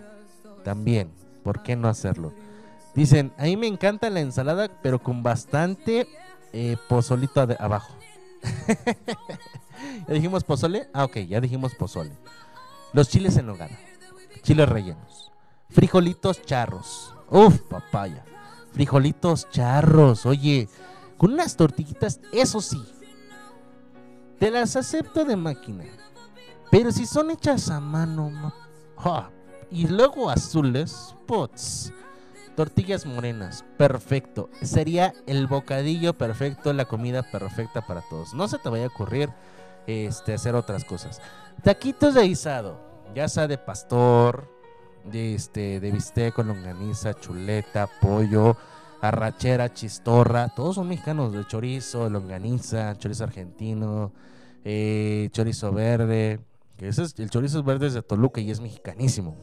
También, ¿por qué no hacerlo? Dicen, a mí me encanta la ensalada, pero con bastante eh, pozolito abajo. ¿Ya dijimos pozole? Ah, ok, ya dijimos pozole. Los chiles en nogada. Chiles rellenos. Frijolitos charros. Uf, papaya. Frijolitos charros. Oye, con unas tortillitas, eso sí. Te las acepto de máquina. Pero si son hechas a mano, ma- ¡ja! y luego azules, pots. Tortillas morenas, perfecto. Sería el bocadillo perfecto, la comida perfecta para todos. No se te vaya a ocurrir este, hacer otras cosas. Taquitos de guisado, ya sea de pastor, de, este, de bistec con longaniza, chuleta, pollo, arrachera, chistorra. Todos son mexicanos, de chorizo, longaniza, chorizo argentino, eh, chorizo verde. Que ese es, el chorizo verde es de Toluca y es mexicanísimo.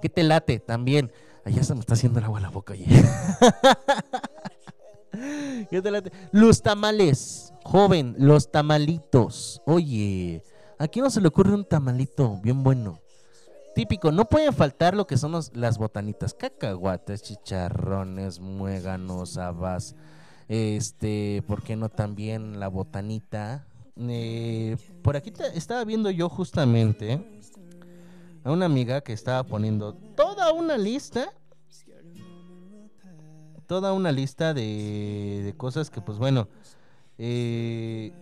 ¿Qué te late también? Allá se me está haciendo el agua la boca. oye. ¿Qué te late? Los tamales, joven, los tamalitos. Oye, aquí no se le ocurre un tamalito bien bueno. Típico, no pueden faltar lo que son las botanitas, cacahuates, chicharrones, muéganos, habas, este, ¿por qué no también la botanita? Eh, por aquí estaba viendo yo justamente a una amiga que estaba poniendo toda una lista toda una lista de, de cosas que pues bueno eh,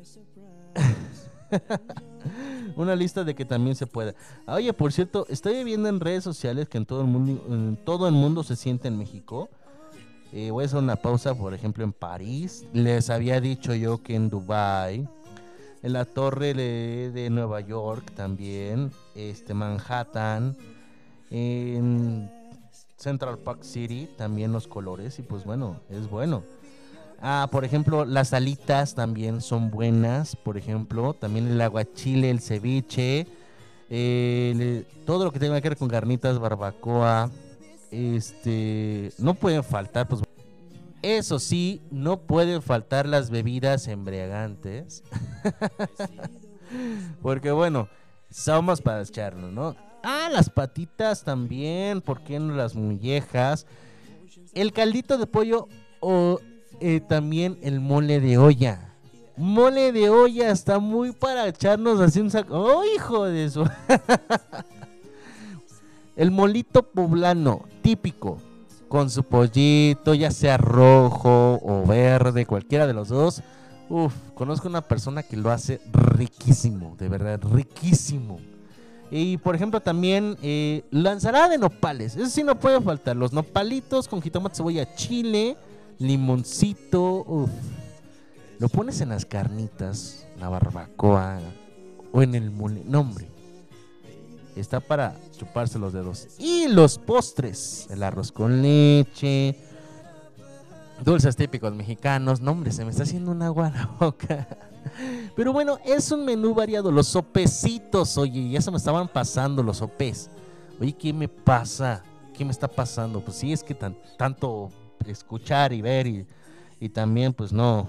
una lista de que también se puede Ah, oye por cierto estoy viendo en redes sociales que en todo el mundo todo el mundo se siente en México. Eh, voy a hacer una pausa por ejemplo en París. Les había dicho yo que en Dubai en la torre de, de Nueva York también, este Manhattan, en Central Park City también los colores y pues bueno, es bueno. Ah, por ejemplo, las alitas también son buenas, por ejemplo, también el aguachile, el ceviche, eh, todo lo que tenga que ver con carnitas, barbacoa, este, no pueden faltar, pues eso sí, no pueden faltar las bebidas embriagantes. Porque bueno, somos para echarnos, ¿no? Ah, las patitas también, ¿por qué no las mollejas? El caldito de pollo o eh, también el mole de olla. Mole de olla está muy para echarnos así un saco. ¡Oh, hijo de eso! el molito poblano, típico, con su pollito, ya sea rojo o verde, cualquiera de los dos. Uf, conozco una persona que lo hace riquísimo, de verdad, riquísimo. Y por ejemplo también eh, la ensalada de nopales, eso sí no puede faltar. Los nopalitos con jitomate, cebolla, chile, limoncito, uf. Lo pones en las carnitas, la barbacoa o en el mole. No, hombre. Está para chuparse los dedos. Y los postres, el arroz con leche, dulces típicos mexicanos. No, hombre, se me está haciendo un agua a la boca. Pero bueno, es un menú variado. Los sopecitos, oye, ya se me estaban pasando los sopes. Oye, ¿qué me pasa? ¿Qué me está pasando? Pues sí, es que tan- tanto escuchar y ver y, y también, pues no.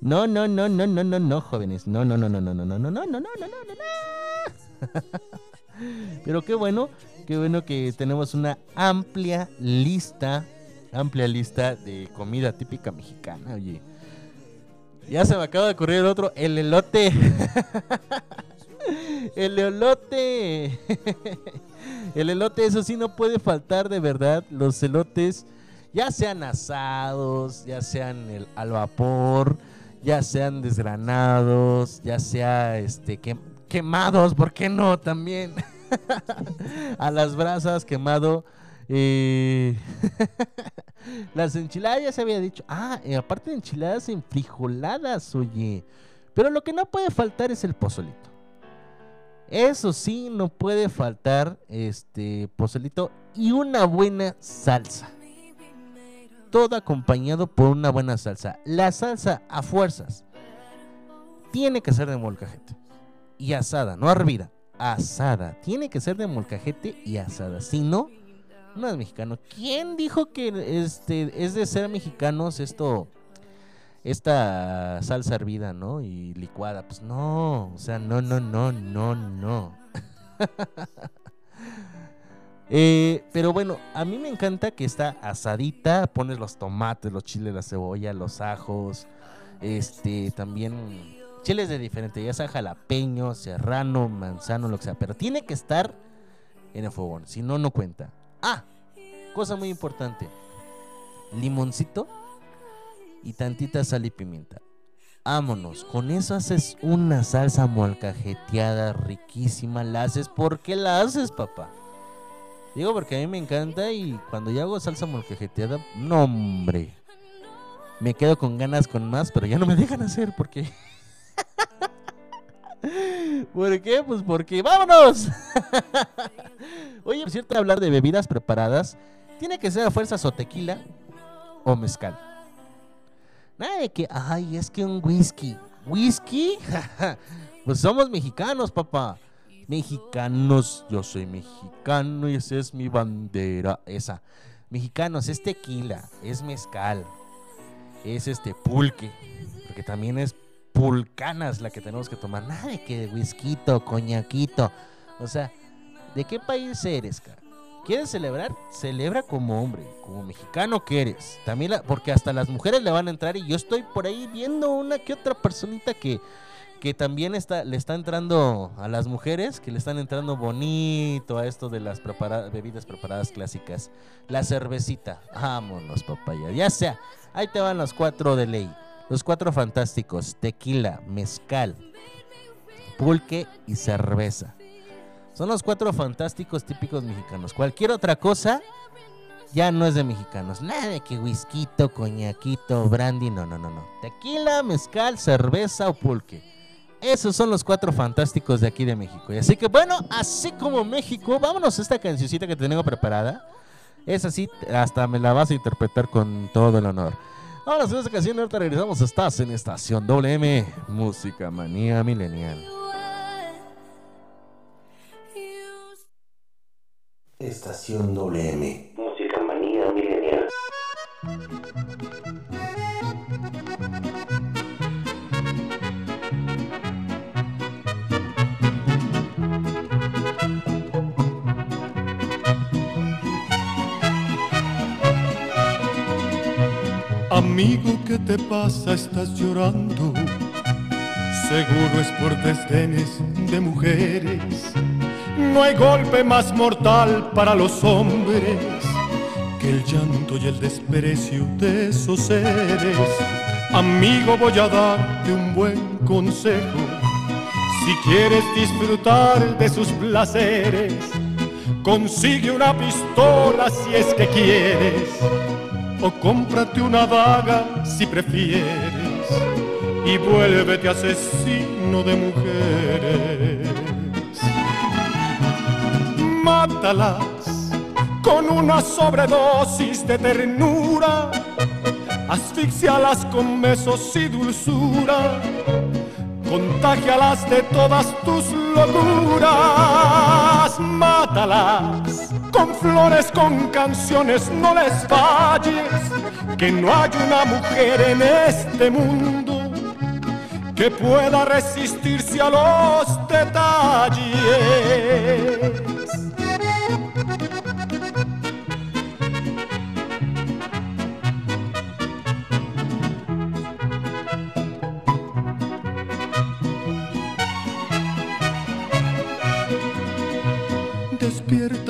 No, no, no, no, no, no, no, jóvenes. No, no, no, no, no, no, no, no, no, no, no, no, no, no. Pero qué bueno, qué bueno que tenemos una amplia lista, amplia lista de comida típica mexicana, oye. Ya se me acaba de ocurrir el otro, el elote. El elote. El elote, eso sí no puede faltar de verdad. Los elotes, ya sean asados, ya sean al vapor, ya sean desgranados, ya sea este quem- quemados, ¿por qué no? También a las brasas quemado. eh, las enchiladas ya se había dicho. Ah, aparte de enchiladas enfrijoladas, oye. Pero lo que no puede faltar es el pozolito. Eso sí, no puede faltar este pozolito y una buena salsa. Todo acompañado por una buena salsa. La salsa a fuerzas tiene que ser de molcajete y asada, no hervida, asada. Tiene que ser de molcajete y asada. Si no, no es mexicano. ¿Quién dijo que este es de ser mexicanos esto? Esta salsa hervida, ¿no? Y licuada. Pues no, o sea, no, no, no, no, no. Eh, pero bueno, a mí me encanta que está asadita, pones los tomates, los chiles, la cebolla, los ajos, este, también chiles de diferente, ya sea jalapeño, serrano, manzano, lo que sea, pero tiene que estar en el fogón, si no, no cuenta. Ah, cosa muy importante, limoncito y tantita sal y pimienta. Vámonos, con eso haces una salsa molcajeteada riquísima. La haces porque la haces, papá. Digo porque a mí me encanta y cuando yo hago salsa molcajeteada, no hombre. Me quedo con ganas con más, pero ya no me dejan hacer porque... ¿Por qué? Pues porque vámonos. Oye, por cierto, hablar de bebidas preparadas, tiene que ser a fuerzas o tequila o mezcal. Nada de que, ay, es que un whisky. ¿Whisky? pues somos mexicanos, papá. Mexicanos, yo soy mexicano y esa es mi bandera. Esa. Mexicanos, es tequila, es mezcal, es este pulque, porque también es pulcanas la que tenemos que tomar. Nada de que whisky, coñaquito. O sea, ¿de qué país eres, cara? ¿Quieres celebrar? Celebra como hombre, como mexicano que eres. También porque hasta las mujeres le van a entrar y yo estoy por ahí viendo una que otra personita que, que también está, le está entrando a las mujeres, que le están entrando bonito a esto de las bebidas preparadas clásicas. La cervecita, vámonos papaya, ya sea, ahí te van los cuatro de ley, los cuatro fantásticos, tequila, mezcal, pulque y cerveza. Son los cuatro fantásticos típicos mexicanos. Cualquier otra cosa ya no es de mexicanos. Nada de que whisky, coñaquito, brandy, no, no, no, no. Tequila, mezcal, cerveza o pulque. Esos son los cuatro fantásticos de aquí de México. Y así que bueno, así como México, vámonos a esta cancioncita que tengo preparada. Es así, hasta me la vas a interpretar con todo el honor. Vámonos a esta canción, ahorita regresamos. Estás en Estación WM, Música Manía Milenial. Estación WM. Música manía milenial. Amigo, ¿qué te pasa? Estás llorando. Seguro es por desdenes de mujeres. No hay golpe más mortal para los hombres que el llanto y el desprecio de esos seres. Amigo, voy a darte un buen consejo. Si quieres disfrutar de sus placeres, consigue una pistola si es que quieres o cómprate una daga si prefieres y vuélvete asesino de mujeres. Mátalas con una sobredosis de ternura, asfixialas con besos y dulzura, contagialas de todas tus locuras, mátalas con flores, con canciones, no les falles, que no hay una mujer en este mundo que pueda resistirse a los detalles.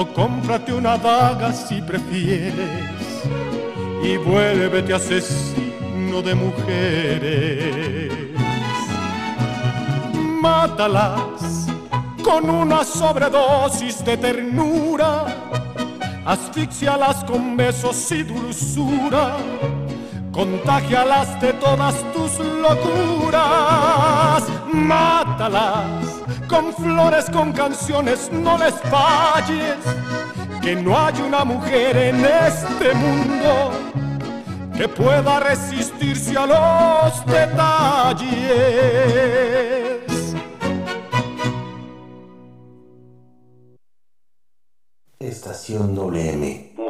o cómprate una daga si prefieres, y vuélvete asesino de mujeres. Mátalas con una sobredosis de ternura, asfixialas con besos y dulzura, contagialas de todas tus locuras, mátalas con flores, con canciones, no les falles, que no hay una mujer en este mundo que pueda resistirse a los detalles. Estación WM.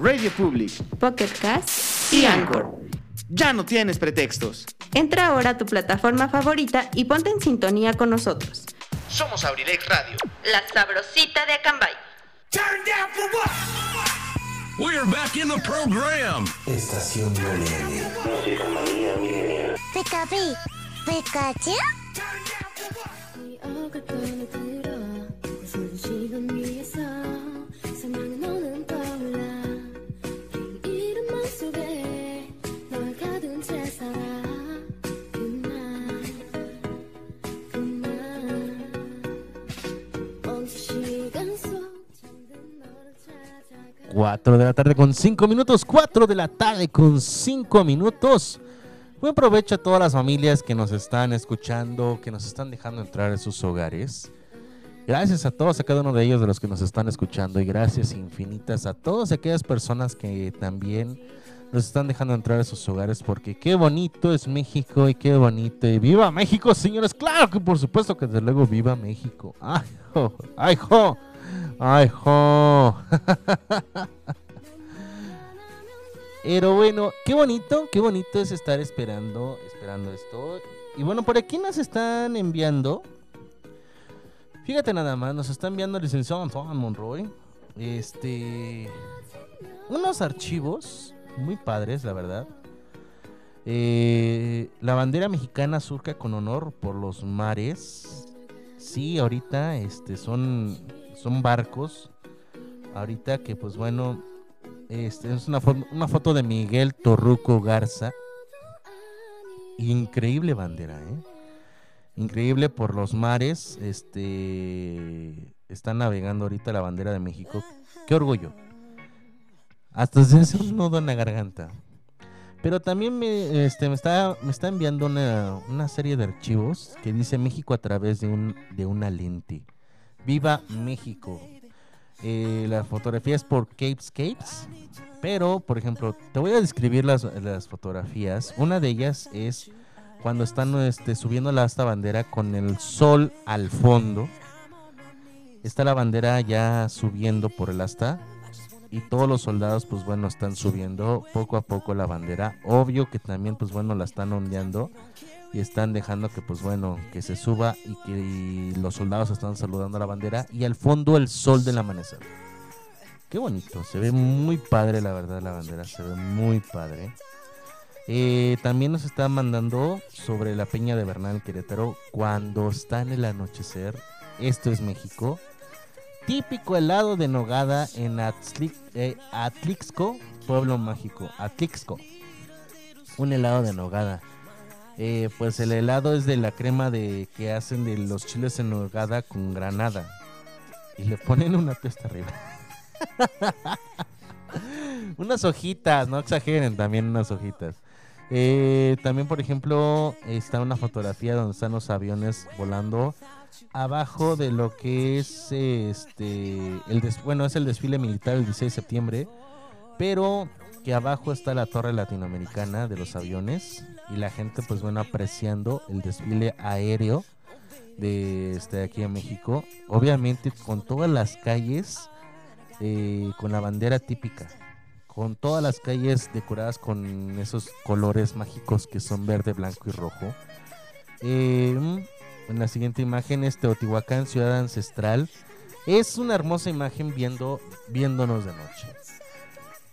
Radio Public, Pocket Cast y Anchor. Ya no tienes pretextos. Entra ahora a tu plataforma favorita y ponte en sintonía con nosotros. Somos Abrilex Radio. La sabrosita de Acambay. We're back in the program. Estación. Pikapi, Pikachu? Cuatro de la tarde con cinco minutos. 4 de la tarde con cinco minutos. Buen provecho a todas las familias que nos están escuchando, que nos están dejando entrar en sus hogares. Gracias a todos, a cada uno de ellos de los que nos están escuchando y gracias infinitas a todas aquellas personas que también nos están dejando entrar a sus hogares porque qué bonito es México y qué bonito. Y viva México, señores. Claro que por supuesto que desde luego viva México. Ay, jo, ay, jo. Ay, jo. Pero bueno, qué bonito, qué bonito es estar esperando, esperando esto. Y bueno, por aquí nos están enviando. Fíjate nada más, nos está enviando el licenciado Antoine Monroy. Este. Unos archivos muy padres, la verdad. Eh, la bandera mexicana surca con honor por los mares. Sí, ahorita este, son, son barcos. Ahorita que pues bueno, este, es una, fo- una foto de Miguel Torruco Garza. Increíble bandera, ¿eh? Increíble por los mares. Este está navegando ahorita la bandera de México. Qué orgullo. Hasta se hace un nudo en la garganta. Pero también me, este, me, está, me está enviando una, una serie de archivos que dice México a través de, un, de una lente. Viva México. Eh, la fotografía es por Capescapes. Pero, por ejemplo, te voy a describir las, fotografías. Una de ellas es cuando están este, subiendo la asta bandera con el sol al fondo. Está la bandera ya subiendo por el asta y todos los soldados pues bueno están subiendo poco a poco la bandera obvio que también pues bueno la están ondeando y están dejando que pues bueno que se suba y que los soldados están saludando a la bandera y al fondo el sol del amanecer qué bonito se ve muy padre la verdad la bandera se ve muy padre Eh, también nos está mandando sobre la peña de Bernal Querétaro cuando está en el anochecer esto es México típico helado de nogada en Atzli- eh, Atlixco, pueblo mágico. Atlixco, un helado de nogada. Eh, pues el helado es de la crema de que hacen de los chiles en nogada con granada y le ponen una pesta arriba. unas hojitas, no exageren, también unas hojitas. Eh, también, por ejemplo, está una fotografía donde están los aviones volando abajo de lo que es este bueno es el desfile militar el 16 de septiembre pero que abajo está la torre latinoamericana de los aviones y la gente pues bueno apreciando el desfile aéreo de este aquí en México obviamente con todas las calles eh, con la bandera típica con todas las calles decoradas con esos colores mágicos que son verde blanco y rojo eh, en la siguiente imagen es Teotihuacán, ciudad ancestral. Es una hermosa imagen viendo, viéndonos de noche.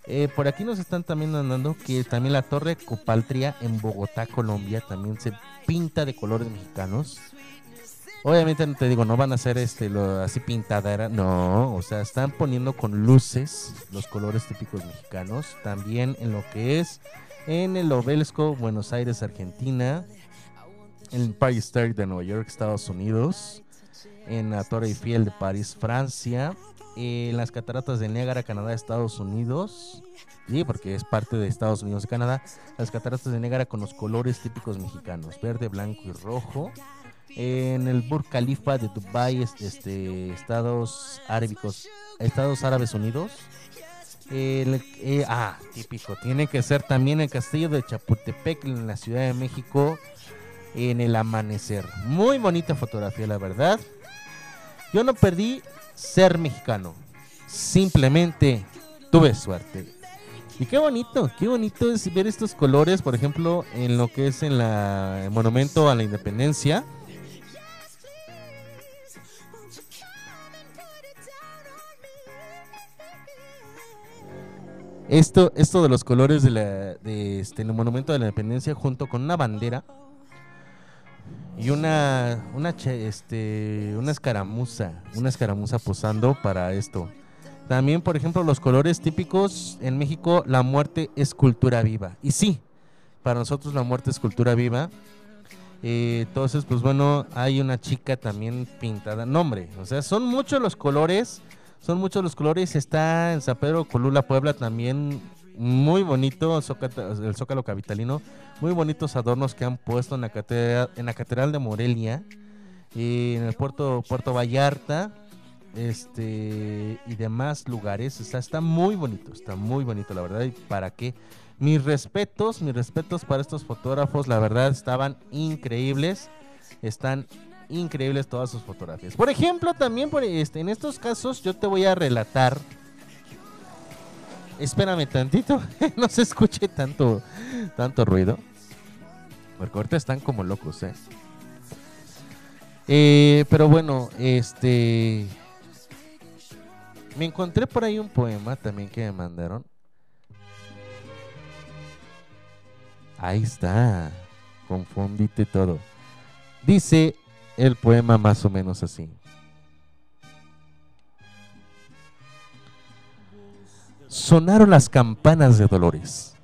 Eh, por aquí nos están también mandando que también la Torre Copaltria en Bogotá, Colombia, también se pinta de colores mexicanos. Obviamente no te digo, no van a hacer este lo, así pintadera, no, o sea, están poniendo con luces los colores típicos mexicanos. También en lo que es en el Obelisco, Buenos Aires, Argentina, en el Empire State de Nueva York, Estados Unidos, en la Torre Eiffel de París, Francia, en las cataratas de Niágara, Canadá, Estados Unidos, sí, porque es parte de Estados Unidos y Canadá, las cataratas de Niágara con los colores típicos mexicanos, verde, blanco y rojo. En el Burj Khalifa de Dubai, este, Estados Árabicos, Estados Árabes Unidos. El- eh, ah, típico, tiene que ser también el castillo de Chapultepec en la Ciudad de México en el amanecer. Muy bonita fotografía, la verdad. Yo no perdí ser mexicano. Simplemente tuve suerte. Y qué bonito, qué bonito es ver estos colores, por ejemplo, en lo que es en la el monumento a la independencia. Esto, esto de los colores de la, de este, el monumento de la independencia junto con una bandera y una una este una escaramuza una escaramuza posando para esto. También por ejemplo los colores típicos en México la muerte es cultura viva. Y sí para nosotros la muerte es cultura viva. Eh, entonces pues bueno hay una chica también pintada. Nombre o sea son muchos los colores son muchos los colores. Está en San Pedro Colula Puebla también muy bonito el zócalo capitalino muy bonitos adornos que han puesto en la catedral, en la catedral de Morelia y en el puerto Puerto Vallarta este y demás lugares. Está muy bonito está muy bonito la verdad. Y para qué mis respetos mis respetos para estos fotógrafos la verdad estaban increíbles. Están increíbles todas sus fotografías. Por ejemplo también por este en estos casos yo te voy a relatar Espérame tantito, no se escuche tanto, tanto ruido. Porque ahorita están como locos, ¿eh? Eh, pero bueno, este... Me encontré por ahí un poema también que me mandaron. Ahí está, confundite todo. Dice el poema más o menos así. Sonaron las campanas de dolores,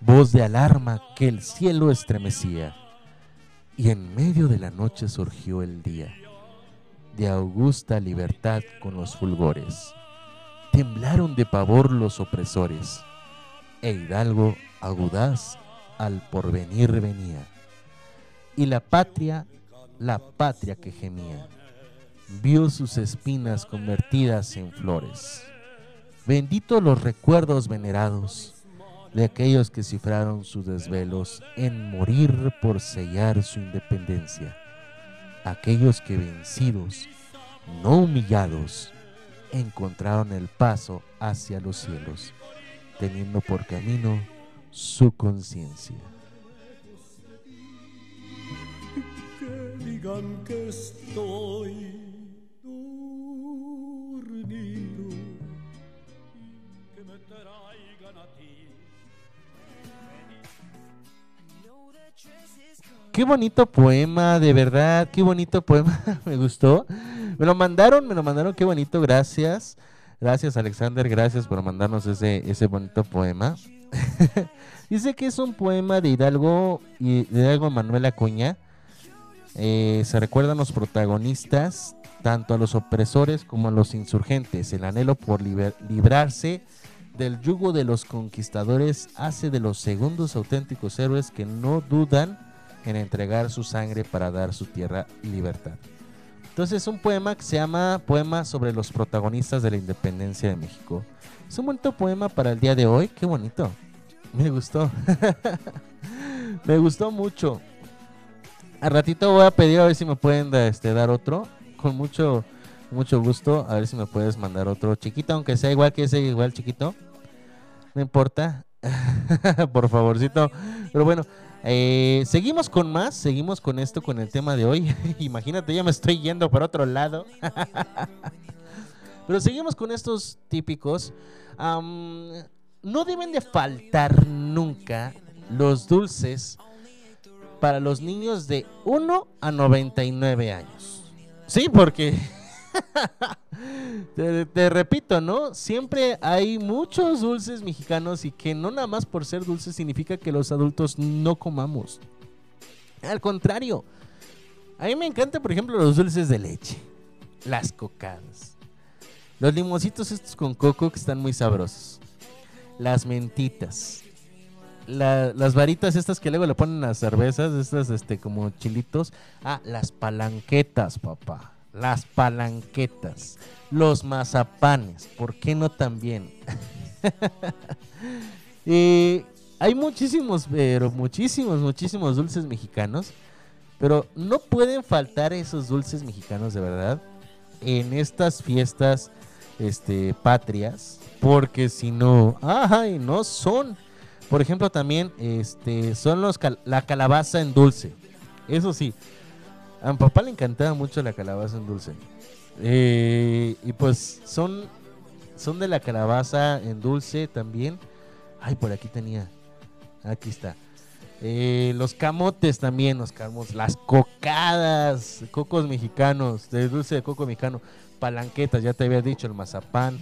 voz de alarma que el cielo estremecía, y en medio de la noche surgió el día, de augusta libertad con los fulgores. Temblaron de pavor los opresores, e Hidalgo agudaz al porvenir venía. Y la patria, la patria que gemía, vio sus espinas convertidas en flores. Benditos los recuerdos venerados de aquellos que cifraron sus desvelos en morir por sellar su independencia. Aquellos que vencidos, no humillados, encontraron el paso hacia los cielos, teniendo por camino su conciencia. digan que estoy Qué bonito poema, de verdad, qué bonito poema, me gustó. Me lo mandaron, me lo mandaron, qué bonito, gracias. Gracias Alexander, gracias por mandarnos ese, ese bonito poema. Dice que es un poema de Hidalgo y de Hidalgo Manuel Acuña. Eh, se recuerdan los protagonistas, tanto a los opresores como a los insurgentes. El anhelo por librarse del yugo de los conquistadores hace de los segundos auténticos héroes que no dudan en entregar su sangre para dar su tierra libertad. Entonces es un poema que se llama Poema sobre los protagonistas de la independencia de México. Es un bonito poema para el día de hoy, qué bonito. Me gustó. me gustó mucho. Al ratito voy a pedir a ver si me pueden este, dar otro. Con mucho, mucho gusto. A ver si me puedes mandar otro chiquito, aunque sea igual que ese, igual chiquito. No importa. Por favorcito. Pero bueno, eh, seguimos con más. Seguimos con esto, con el tema de hoy. Imagínate, ya me estoy yendo por otro lado. Pero seguimos con estos típicos. No deben de faltar nunca los dulces para los niños de 1 a 99 años. Sí, porque te, repito, ¿no? Siempre hay muchos dulces mexicanos y que no nada más por ser dulces significa que los adultos no comamos. Al contrario, a mí me encantan, por ejemplo, los dulces de leche, las cocadas, los limoncitos estos con coco que están muy sabrosos, las mentitas, la- las varitas estas que luego le ponen a las cervezas, estas este como chilitos. Ah, las palanquetas, papá. Las palanquetas. Los mazapanes. ¿Por qué no también? Hay muchísimos, pero muchísimos, muchísimos dulces mexicanos. Pero no pueden faltar esos dulces mexicanos de verdad en estas fiestas este, patrias. Porque si no, ay, no son. Por ejemplo, también este, son los la calabaza en dulce. Eso sí, a mi papá le encantaba mucho la calabaza en dulce. Eh, y pues son, son de la calabaza en dulce también. Ay, por aquí tenía. Aquí está. Eh, los camotes también, los camotes, las cocadas, cocos mexicanos, de dulce de coco mexicano, palanquetas, ya te había dicho, el mazapán,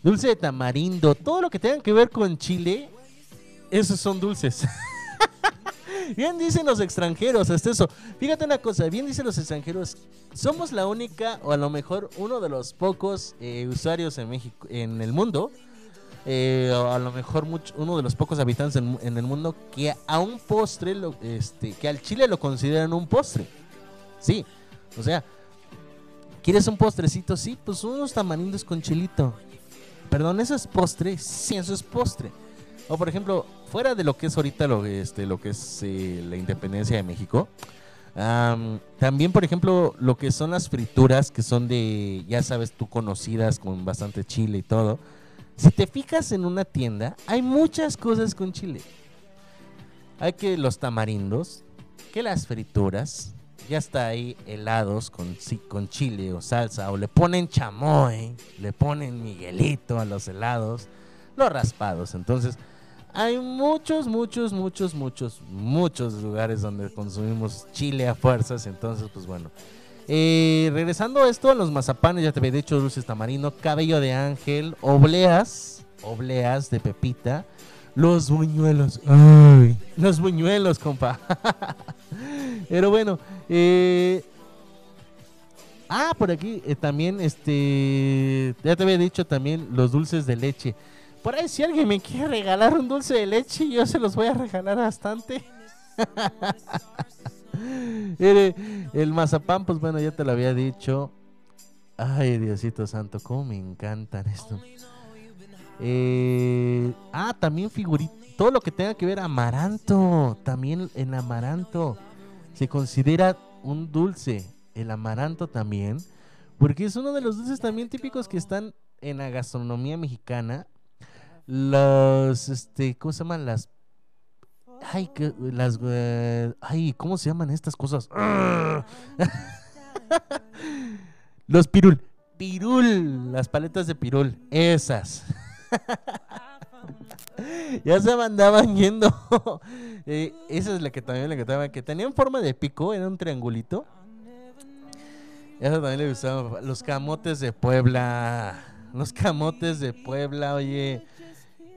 dulce de tamarindo, todo lo que tenga que ver con chile, esos son dulces. bien dicen los extranjeros, hasta eso. Fíjate una cosa, bien dicen los extranjeros, somos la única o a lo mejor uno de los pocos eh, usuarios en México, en el mundo, eh, o a lo mejor uno de los pocos habitantes en, el mundo que a un postre, este, que al chile lo consideran un postre. Sí, o sea, ¿quieres un postrecito? Sí, pues unos tamarindos con chilito. Perdón, ¿eso es postre? Sí, eso es postre. O por ejemplo, fuera de lo que es ahorita lo, este, lo que es eh, la independencia de México, am, también por ejemplo lo que son las frituras, que son de, ya sabes tú, conocidas con bastante chile y todo. Si te fijas en una tienda, hay muchas cosas con chile. Hay que los tamarindos, que las frituras, ya está ahí helados con, con chile o salsa, o le ponen chamoy, le ponen miguelito a los helados, los raspados. Entonces, hay muchos, muchos, muchos, muchos, muchos lugares donde consumimos chile a fuerzas. Entonces, pues bueno. Eh, regresando a esto, los mazapanes, ya te había dicho, dulces tamarindo, cabello de ángel, obleas, obleas de pepita, los buñuelos, los buñuelos, compa. Pero bueno, eh, ah, por aquí eh, también, este, ya te había dicho también los dulces de leche. Por ahí si alguien me quiere regalar un dulce de leche, yo se los voy a regalar bastante. El mazapán, pues bueno, ya te lo había dicho. Ay, Diosito Santo, cómo me encantan esto. Eh, ah, también figurita. Todo lo que tenga que ver amaranto. También el amaranto. Se considera un dulce. El amaranto también. Porque es uno de los dulces también típicos que están en la gastronomía mexicana. Los, este, ¿cómo se llaman? Las Ay, que las eh, ay, ¿cómo se llaman estas cosas? Los pirul, pirul, las paletas de pirul, esas. ya se mandaban yendo. Eh, esa es la que también le gustaba, que tenían forma de pico, era un triangulito. Eso también le gustaba. Los camotes de Puebla. Los camotes de Puebla, oye.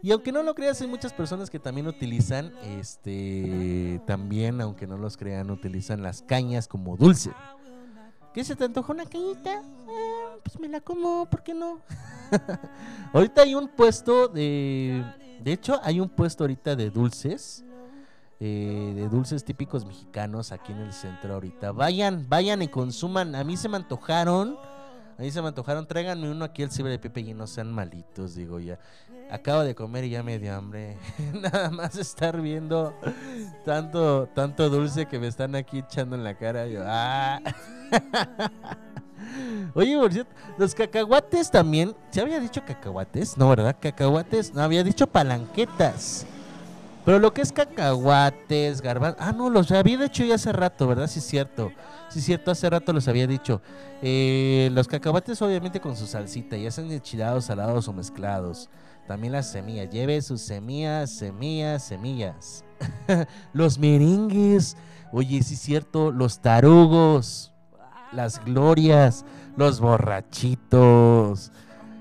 Y aunque no lo creas, hay muchas personas que también utilizan, este, también, aunque no los crean, utilizan las cañas como dulce. ¿Qué se te antoja una cañita? Ah, pues me la como, ¿por qué no? ahorita hay un puesto de, de hecho, hay un puesto ahorita de dulces, eh, de dulces típicos mexicanos aquí en el centro ahorita. Vayan, vayan y consuman. A mí se me antojaron. A mí se me antojaron, tráiganme uno aquí al ciber de Pepe y no sean malitos, digo ya. Acabo de comer y ya me dio hambre. Nada más estar viendo tanto, tanto dulce que me están aquí echando en la cara. Ah. Oye, por los cacahuates también. ¿Se había dicho cacahuates? No, ¿verdad? Cacahuates. No, había dicho palanquetas. Pero lo que es cacahuates, garbanzos. Ah, no, los había dicho ya hace rato, ¿verdad? Sí, es cierto. Sí, es cierto, hace rato los había dicho. Eh, los cacahuates, obviamente, con su salsita, ya sean enchilados, salados o mezclados. También las semillas. Lleve sus semillas, semillas, semillas. los merengues. Oye, sí es cierto. Los tarugos. Las glorias. Los borrachitos.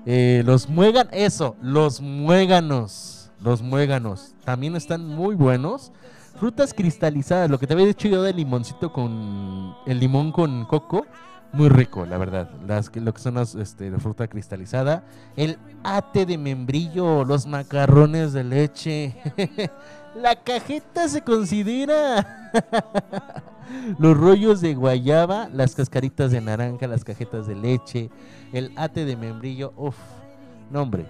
eh, los muéganos. Eso, los muéganos. Los muéganos. También están muy buenos. Frutas cristalizadas. Lo que te había dicho yo del limoncito con. El limón con coco. Muy rico, la verdad. Las, lo que son las, este, la fruta cristalizada. El ate de membrillo. Los macarrones de leche. la cajeta se considera. los rollos de guayaba. Las cascaritas de naranja. Las cajetas de leche. El ate de membrillo. Uf. No, hombre.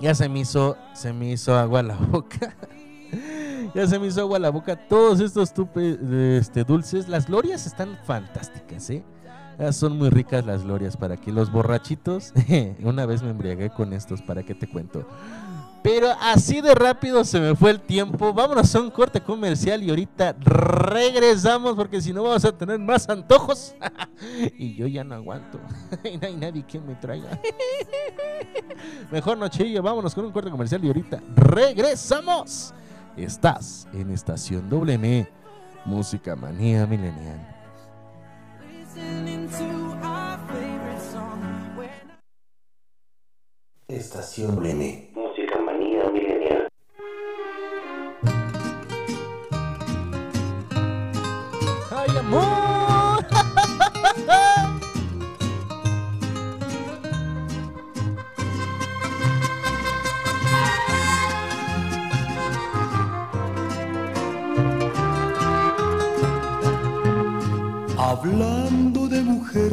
Ya se me hizo, se me hizo agua la boca. ya se me hizo agua la boca. Todos estos tupe- este, dulces. Las glorias están fantásticas, ¿eh? Ah, Son muy ricas las glorias para que los borrachitos. Una vez me embriagué con estos, ¿para qué te cuento? Pero así de rápido se me fue el tiempo. Vámonos a un corte comercial y ahorita regresamos porque si no vamos a tener más antojos. y yo ya no aguanto. no hay nadie quien me traiga. Mejor noche, vámonos con un corte comercial y ahorita regresamos. Estás en Estación WM, Música Manía Milenial. Estación WM. Música manía milenial. ¡Ay, amor! Hablando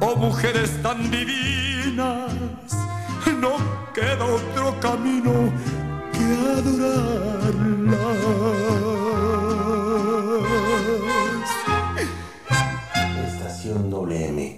Oh mujeres tan divinas, no queda otro camino que adorarlas. Estación WM.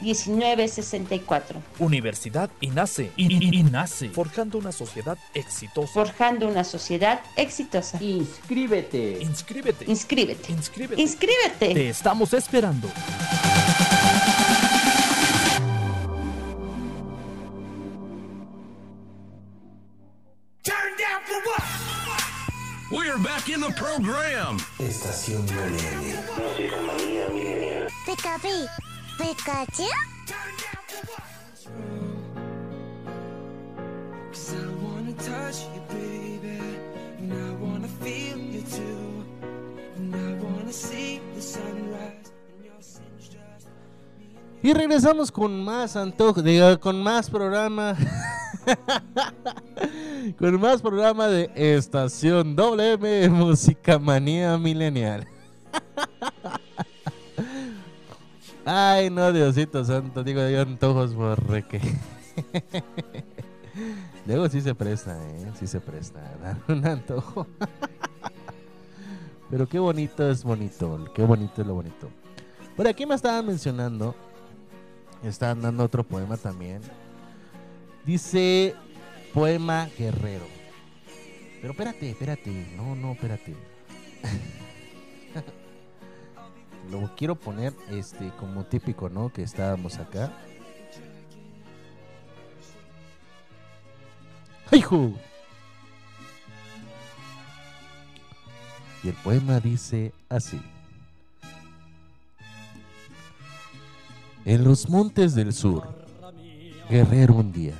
1964. Universidad INACE. I- INACE. Forjando una sociedad exitosa. Forjando una sociedad exitosa. Inscríbete. Inscríbete. Inscríbete. Inscríbete. Inscríbete. Te estamos esperando. We're back in the program. Estación WM. Música manía. Pikachu, Pikachu. Cause I wanna touch you, baby. And I wanna feel you too. And I wanna see the sunrise. And your singed dress. Y regresamos con más antojo, digo, con más programa. con más programa de Estación WM Música Manía Milenial. Ay, no, Diosito Santo, digo yo antojos borreque. Luego sí se presta, ¿eh? Sí se presta dar un antojo. Pero qué bonito es bonito, qué bonito es lo bonito. Por aquí me estaban mencionando, estaban dando otro poema también. Dice poema guerrero. Pero espérate, espérate, no, no, espérate. Lo quiero poner este como típico, ¿no? Que estábamos acá. ¡Hijo! Y el poema dice así. En los montes del sur, guerrero un día,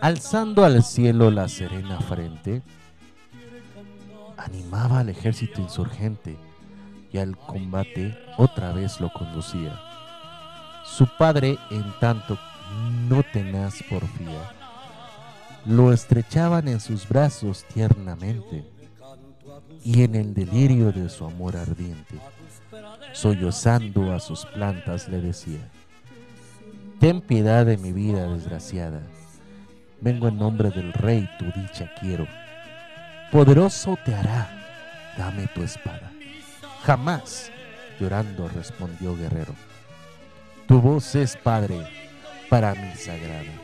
alzando al cielo la serena frente, animaba al ejército insurgente y al combate otra vez lo conducía. Su padre, en tanto no tenaz porfía, lo estrechaban en sus brazos tiernamente y en el delirio de su amor ardiente, sollozando a sus plantas le decía, Ten piedad de mi vida desgraciada, vengo en nombre del rey, tu dicha quiero, poderoso te hará, dame tu espada. Jamás, llorando respondió Guerrero, tu voz es, Padre, para mí sagrada,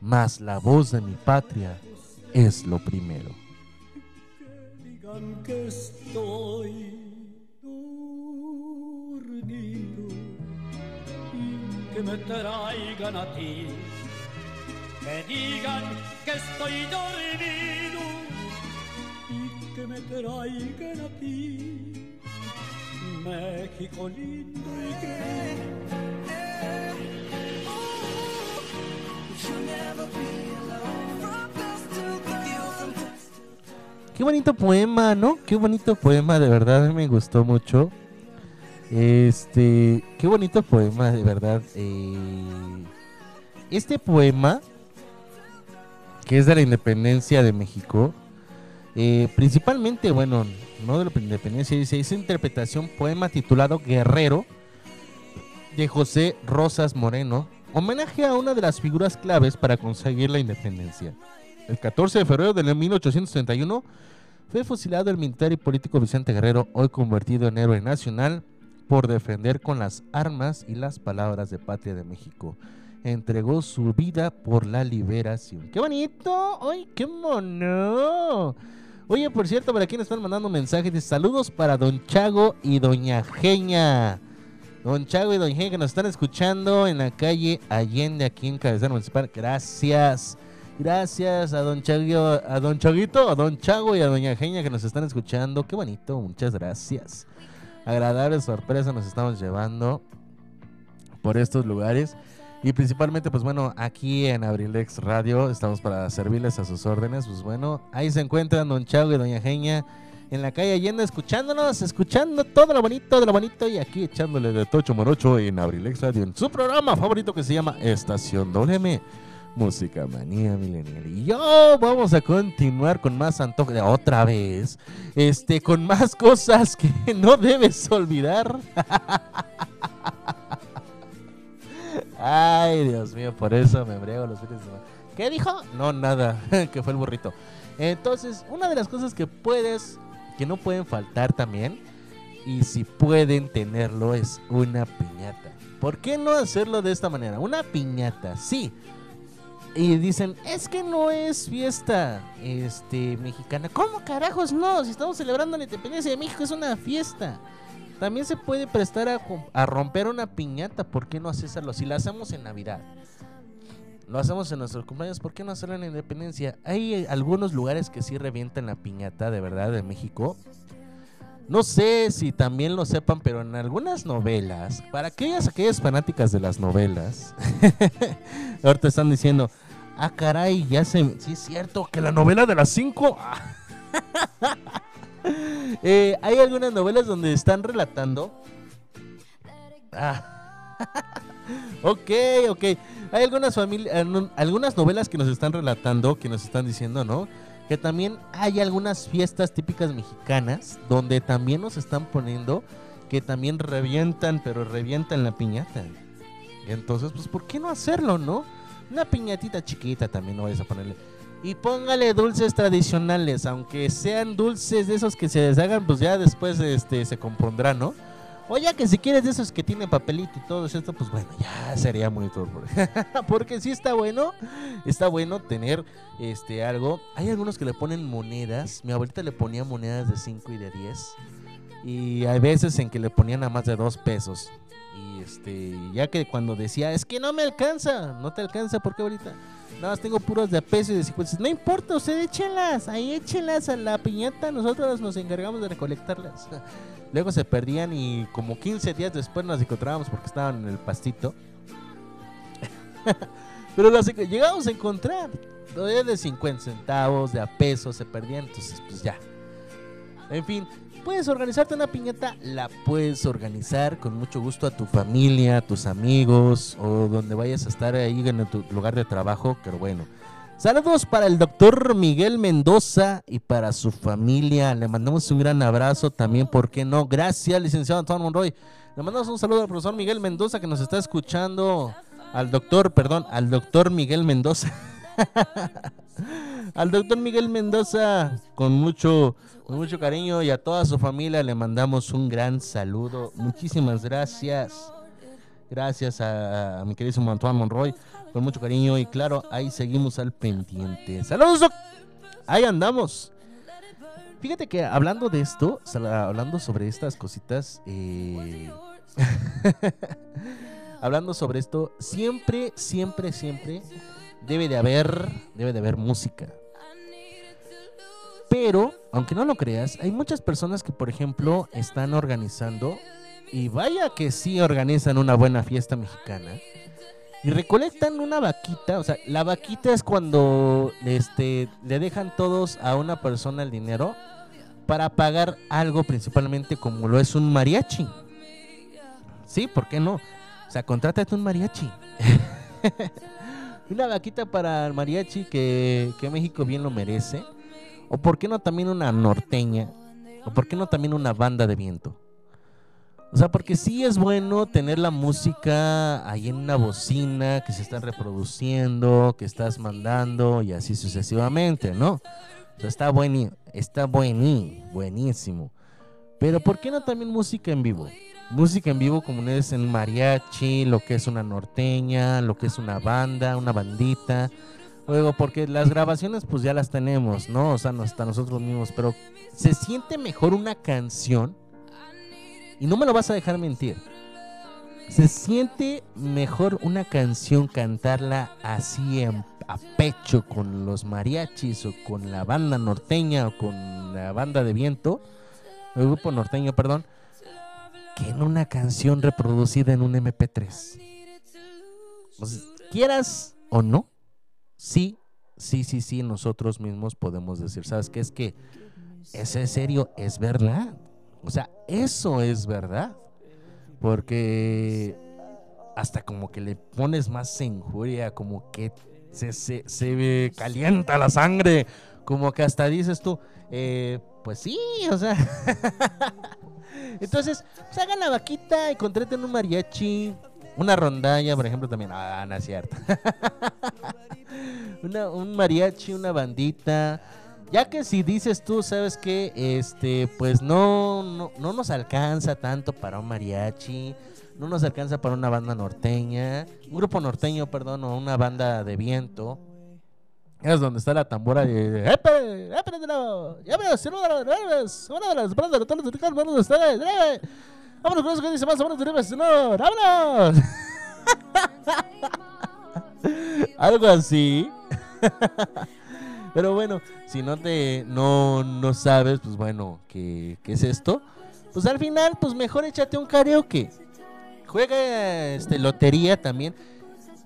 mas la voz de mi patria es lo primero. digan que estoy dormido y que me traigan a ti. Que digan que estoy dormido y que me traigan a ti. México lindo y Qué bonito poema, ¿no? Qué bonito poema, de verdad me gustó mucho. Este, qué bonito poema, de verdad. Eh, este poema, que es de la independencia de México, eh, principalmente, bueno, no de la independencia, dice, es interpretación poema titulado Guerrero de José Rosas Moreno, homenaje a una de las figuras claves para conseguir la independencia. El 14 de febrero de 1831 fue fusilado el militar y político Vicente Guerrero, hoy convertido en héroe nacional, por defender con las armas y las palabras de patria de México. Entregó su vida por la liberación. ¡Qué bonito! ¡Ay, qué mono! Oye, por cierto, por aquí nos están mandando mensajes de saludos para Don Chago y Doña Genia. Don Chago y Doña Genia que nos están escuchando en la calle Allende, aquí en Cabezal Municipal. Gracias. Gracias a Don Chago, a Don Chaguito, a Don Chago y a Doña Genia que nos están escuchando. Qué bonito, muchas gracias. Agradable sorpresa nos estamos llevando por estos lugares. Y principalmente, pues bueno, aquí en Abrilex Radio estamos para servirles a sus órdenes. Pues bueno, ahí se encuentran Don Chago y Doña Genia en la calle Allende escuchándonos, escuchando todo lo bonito de lo bonito y aquí echándole de Tocho Morocho en Abrilex Radio, en su programa favorito que se llama Estación WM. Música Manía Milenial. Y yo vamos a continuar con más antojo de otra vez. Este, con más cosas que no debes olvidar. Ay, Dios mío, por eso me embriago los fines de semana. ¿Qué dijo? No, nada, que fue el burrito. Entonces, una de las cosas que puedes, que no pueden faltar también, y si pueden tenerlo, es una piñata. ¿Por qué no hacerlo de esta manera? Una piñata, sí. Y dicen, es que no es fiesta este, mexicana. ¿Cómo carajos no? Si estamos celebrando la independencia de México, es una fiesta. También se puede prestar a, romper una piñata. ¿Por qué no hacerlo? Si la hacemos en Navidad, lo hacemos en nuestros cumpleaños, ¿por qué no hacerlo en independencia? Hay eh, algunos lugares que sí revientan la piñata, de verdad, de México. No sé si también lo sepan, pero en algunas novelas, para aquellas, aquellas fanáticas de las novelas, ahorita están diciendo, ah, caray, ya se... Sí, es cierto, que la novela de las 5... Eh, hay algunas novelas donde están relatando... Ah. ok, ok. Hay algunas familias, algunas novelas que nos están relatando, que nos están diciendo, ¿no? Que también hay algunas fiestas típicas mexicanas donde también nos están poniendo que también revientan, pero revientan la piñata. Entonces, pues, ¿por qué no hacerlo, no? Una piñatita chiquita también, no vayas a ponerle. Y póngale dulces tradicionales, aunque sean dulces de esos que se deshagan, pues ya después este, se compondrán, ¿no? O ya que si quieres de esos que tienen papelito y todo esto, pues bueno, ya sería muy turbo. Porque sí está bueno, está bueno tener este algo. Hay algunos que le ponen monedas. Mi abuelita le ponía monedas de 5 y de 10. Y hay veces en que le ponían a más de 2 pesos. Y este, ya que cuando decía, es que no me alcanza, no te alcanza, ¿por qué ahorita? Nada más tengo puros de a peso y de 50. No importa, usted échenlas, ahí échenlas a la piñata, nosotros nos encargamos de recolectarlas. Luego se perdían y como 15 días después nos encontrábamos porque estaban en el pastito. Pero las llegamos a encontrar. Todavía de 50 centavos, de a pesos, se perdían. Entonces, pues ya. En fin, puedes organizarte una piñata, la puedes organizar con mucho gusto a tu familia, a tus amigos o donde vayas a estar ahí en tu lugar de trabajo. Pero bueno, Saludos para el doctor Miguel Mendoza y para su familia. Le mandamos un gran abrazo también, ¿por qué no? Gracias, licenciado Antonio Monroy. Le mandamos un saludo al profesor Miguel Mendoza que nos está escuchando. Al doctor, perdón, al doctor Miguel Mendoza. al doctor Miguel Mendoza con mucho, con mucho cariño y a toda su familia le mandamos un gran saludo. Muchísimas gracias. Gracias a, a mi querido Antoine Monroy con mucho cariño y claro, ahí seguimos al pendiente. Saludos, ahí andamos. Fíjate que hablando de esto, hablando sobre estas cositas, eh, hablando sobre esto, siempre, siempre, siempre debe de haber, debe de haber música. Pero, aunque no lo creas, hay muchas personas que, por ejemplo, están organizando, y vaya que sí organizan una buena fiesta mexicana, y recolectan una vaquita, o sea, la vaquita es cuando este, le dejan todos a una persona el dinero para pagar algo principalmente como lo es un mariachi. Sí, ¿por qué no? O sea, contrátate un mariachi. una vaquita para el mariachi que, que México bien lo merece. O por qué no también una norteña. O por qué no también una banda de viento. O sea, porque sí es bueno tener la música ahí en una bocina que se está reproduciendo, que estás mandando y así sucesivamente, ¿no? Está bueni, está buení, buenísimo. Pero ¿por qué no también música en vivo? Música en vivo como es en mariachi, lo que es una norteña, lo que es una banda, una bandita. Luego, porque las grabaciones pues ya las tenemos, ¿no? O sea, hasta nosotros mismos, pero se siente mejor una canción y no me lo vas a dejar mentir. Se siente mejor una canción cantarla así en- a pecho con los mariachis o con la banda norteña o con la banda de viento, el grupo norteño, perdón, que en una canción reproducida en un MP3. O sea, quieras o no, sí, sí, sí, sí, nosotros mismos podemos decir, ¿sabes qué? Es que ese es serio, es verdad. O sea, eso es verdad. Porque hasta como que le pones más injuria, como que se, se, se calienta la sangre, como que hasta dices tú, eh, pues sí, o sea. Entonces, pues hagan la vaquita y contraten un mariachi, una rondalla, por ejemplo, también. Ah, no es cierto. Una- un mariachi, una bandita. Ya que si dices tú, sabes que este, pues no, no, no nos alcanza tanto para un mariachi, no nos alcanza para una banda norteña, un grupo norteño, perdón, o una banda de viento. Es donde está la tambora de. ¡Epe! ¡Epe! de la- ¡Ya de las de las todos los bandas de ustedes! ¡Vámonos dice más! ¡Vámonos de! ¡No! ¡Vámonos! Algo así. Pero bueno, si no te no, no sabes, pues bueno, ¿qué, qué es esto? Pues al final, pues mejor échate un karaoke. Juega este lotería también.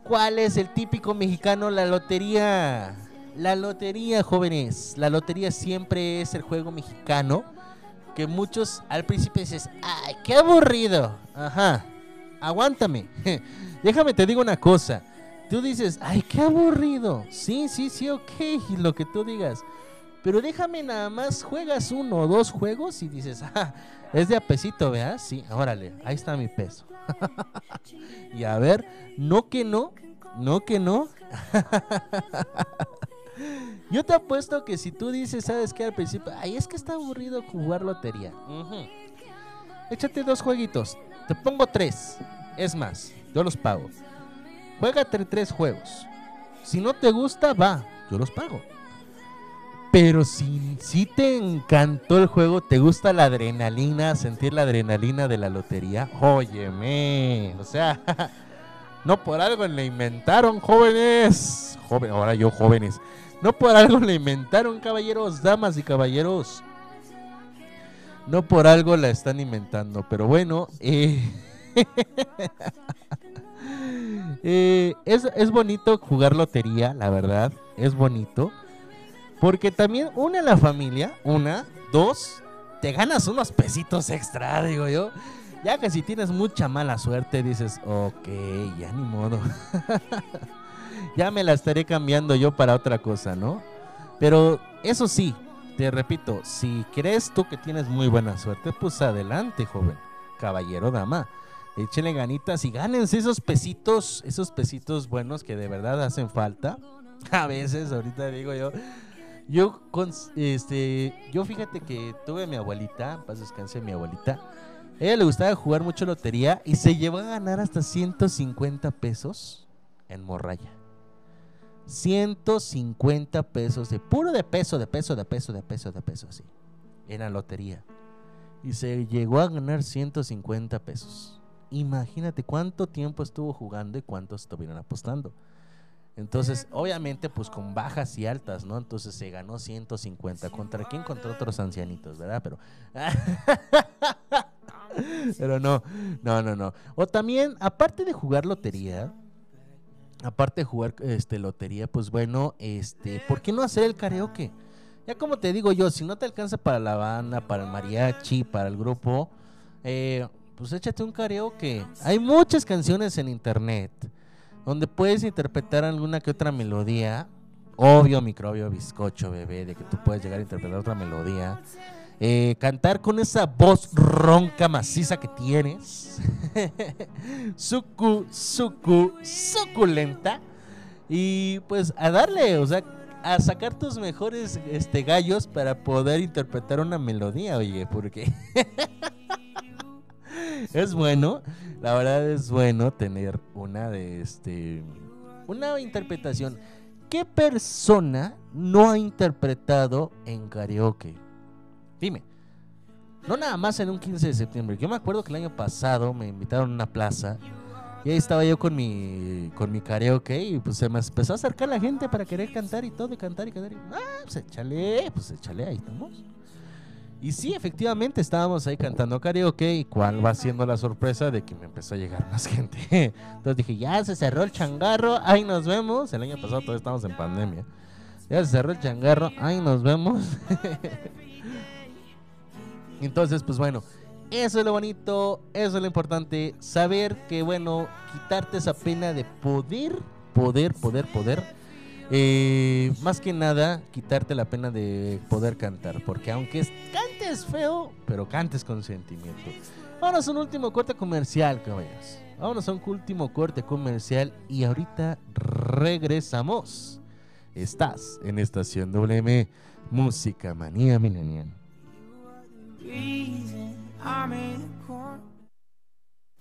¿Cuál es el típico mexicano? La lotería. La lotería, jóvenes. La lotería siempre es el juego mexicano. Que muchos al principio dices, ¡ay, qué aburrido! Ajá. Aguántame. Déjame te digo una cosa. Tú dices, ¡ay, qué aburrido! Sí, sí, sí, ok. Lo que tú digas. Pero déjame nada más, juegas uno o dos juegos y dices, ah, es de a pesito, ¿verdad? Sí, órale, ahí está mi peso. y a ver, no que no, no que no. Yo te apuesto que si tú dices, ¿sabes qué? Al principio, ay, es que está aburrido jugar lotería. Ujú. Échate dos jueguitos, te pongo tres. Es más, yo los pago. Juégate tres juegos. Si no te gusta, va, yo los pago. Pero si, si te encantó el juego, te gusta la adrenalina, sentir la adrenalina de la lotería, óyeme, o sea, no por algo le inventaron jóvenes, joven, ahora yo jóvenes, no por algo le inventaron caballeros, damas y caballeros, no por algo la están inventando, pero bueno, eh, eh, es, es bonito jugar lotería, la verdad, es bonito. Porque también une a la familia, una, dos, te ganas unos pesitos extra, digo yo. Ya que si tienes mucha mala suerte, dices, ok, ya ni modo. ya me la estaré cambiando yo para otra cosa, ¿no? Pero eso sí, te repito, si crees tú que tienes muy buena suerte, pues adelante, joven, caballero, dama. Échenle ganitas y gánense esos pesitos, esos pesitos buenos que de verdad hacen falta. A veces, ahorita digo yo, yo con, este, yo fíjate que tuve a mi abuelita, paz descanse mi abuelita. A ella le gustaba jugar mucho lotería y se llevó a ganar hasta 150 pesos en morralla. 150 pesos de puro de peso, de peso, de peso, de peso, de peso, así. En la lotería. Y se llegó a ganar 150 pesos. Imagínate cuánto tiempo estuvo jugando y cuánto estuvieron apostando. Entonces, obviamente, pues con bajas y altas, ¿no? Entonces se ganó 150. ¿Contra quién? Contra otros ancianitos, ¿verdad? Pero. Pero no, no, no, no. O también, aparte de jugar lotería, aparte de jugar este lotería, pues bueno, este, ¿por qué no hacer el karaoke? Ya como te digo yo, si no te alcanza para la banda, para el mariachi, para el grupo, eh, pues échate un karaoke. Hay muchas canciones en internet donde puedes interpretar alguna que otra melodía. Obvio, microbio, bizcocho, bebé, de que tú puedes llegar a interpretar otra melodía. Eh, cantar con esa voz ronca, maciza que tienes. sucu, sucu, suculenta. Y pues a darle, o sea, a sacar tus mejores este, gallos para poder interpretar una melodía, oye, porque es bueno, la verdad es bueno tener una de este, una interpretación. ¿Qué persona no ha interpretado en karaoke? Dime. No nada más en un 15 de septiembre. Yo me acuerdo que el año pasado me invitaron a una plaza y ahí estaba yo con mi con mi karaoke y pues se me empezó a acercar la gente para querer cantar y todo, y cantar y cantar. Y, ah, pues échale, pues échale, ahí estamos. Y sí, efectivamente estábamos ahí cantando karaoke y cuál va siendo la sorpresa de que me empezó a llegar más gente. Entonces dije, ya se cerró el changarro, ahí nos vemos. El año pasado todavía estábamos en pandemia. Ya se cerró el changarro, ahí nos vemos. Entonces, pues bueno, eso es lo bonito, eso es lo importante, saber que, bueno, quitarte esa pena de poder, poder, poder, poder. Eh, más que nada, quitarte la pena de poder cantar, porque aunque cantes feo, pero cantes con sentimiento. Vámonos a un último corte comercial, caballeros. Vámonos a un último corte comercial y ahorita regresamos. Estás en Estación WM, Música Manía Milenial.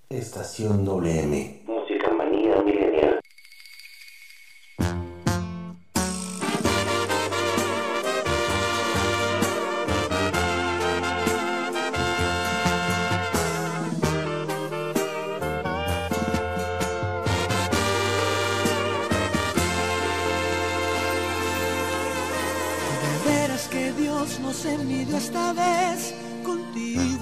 Estación WM. Música manía milenial. Que Dios nos envidió esta vez.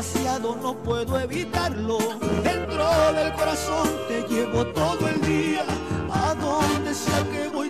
demasiado, no puedo evitarlo. Dentro del corazón te llevo todo el día. A donde sea que voy,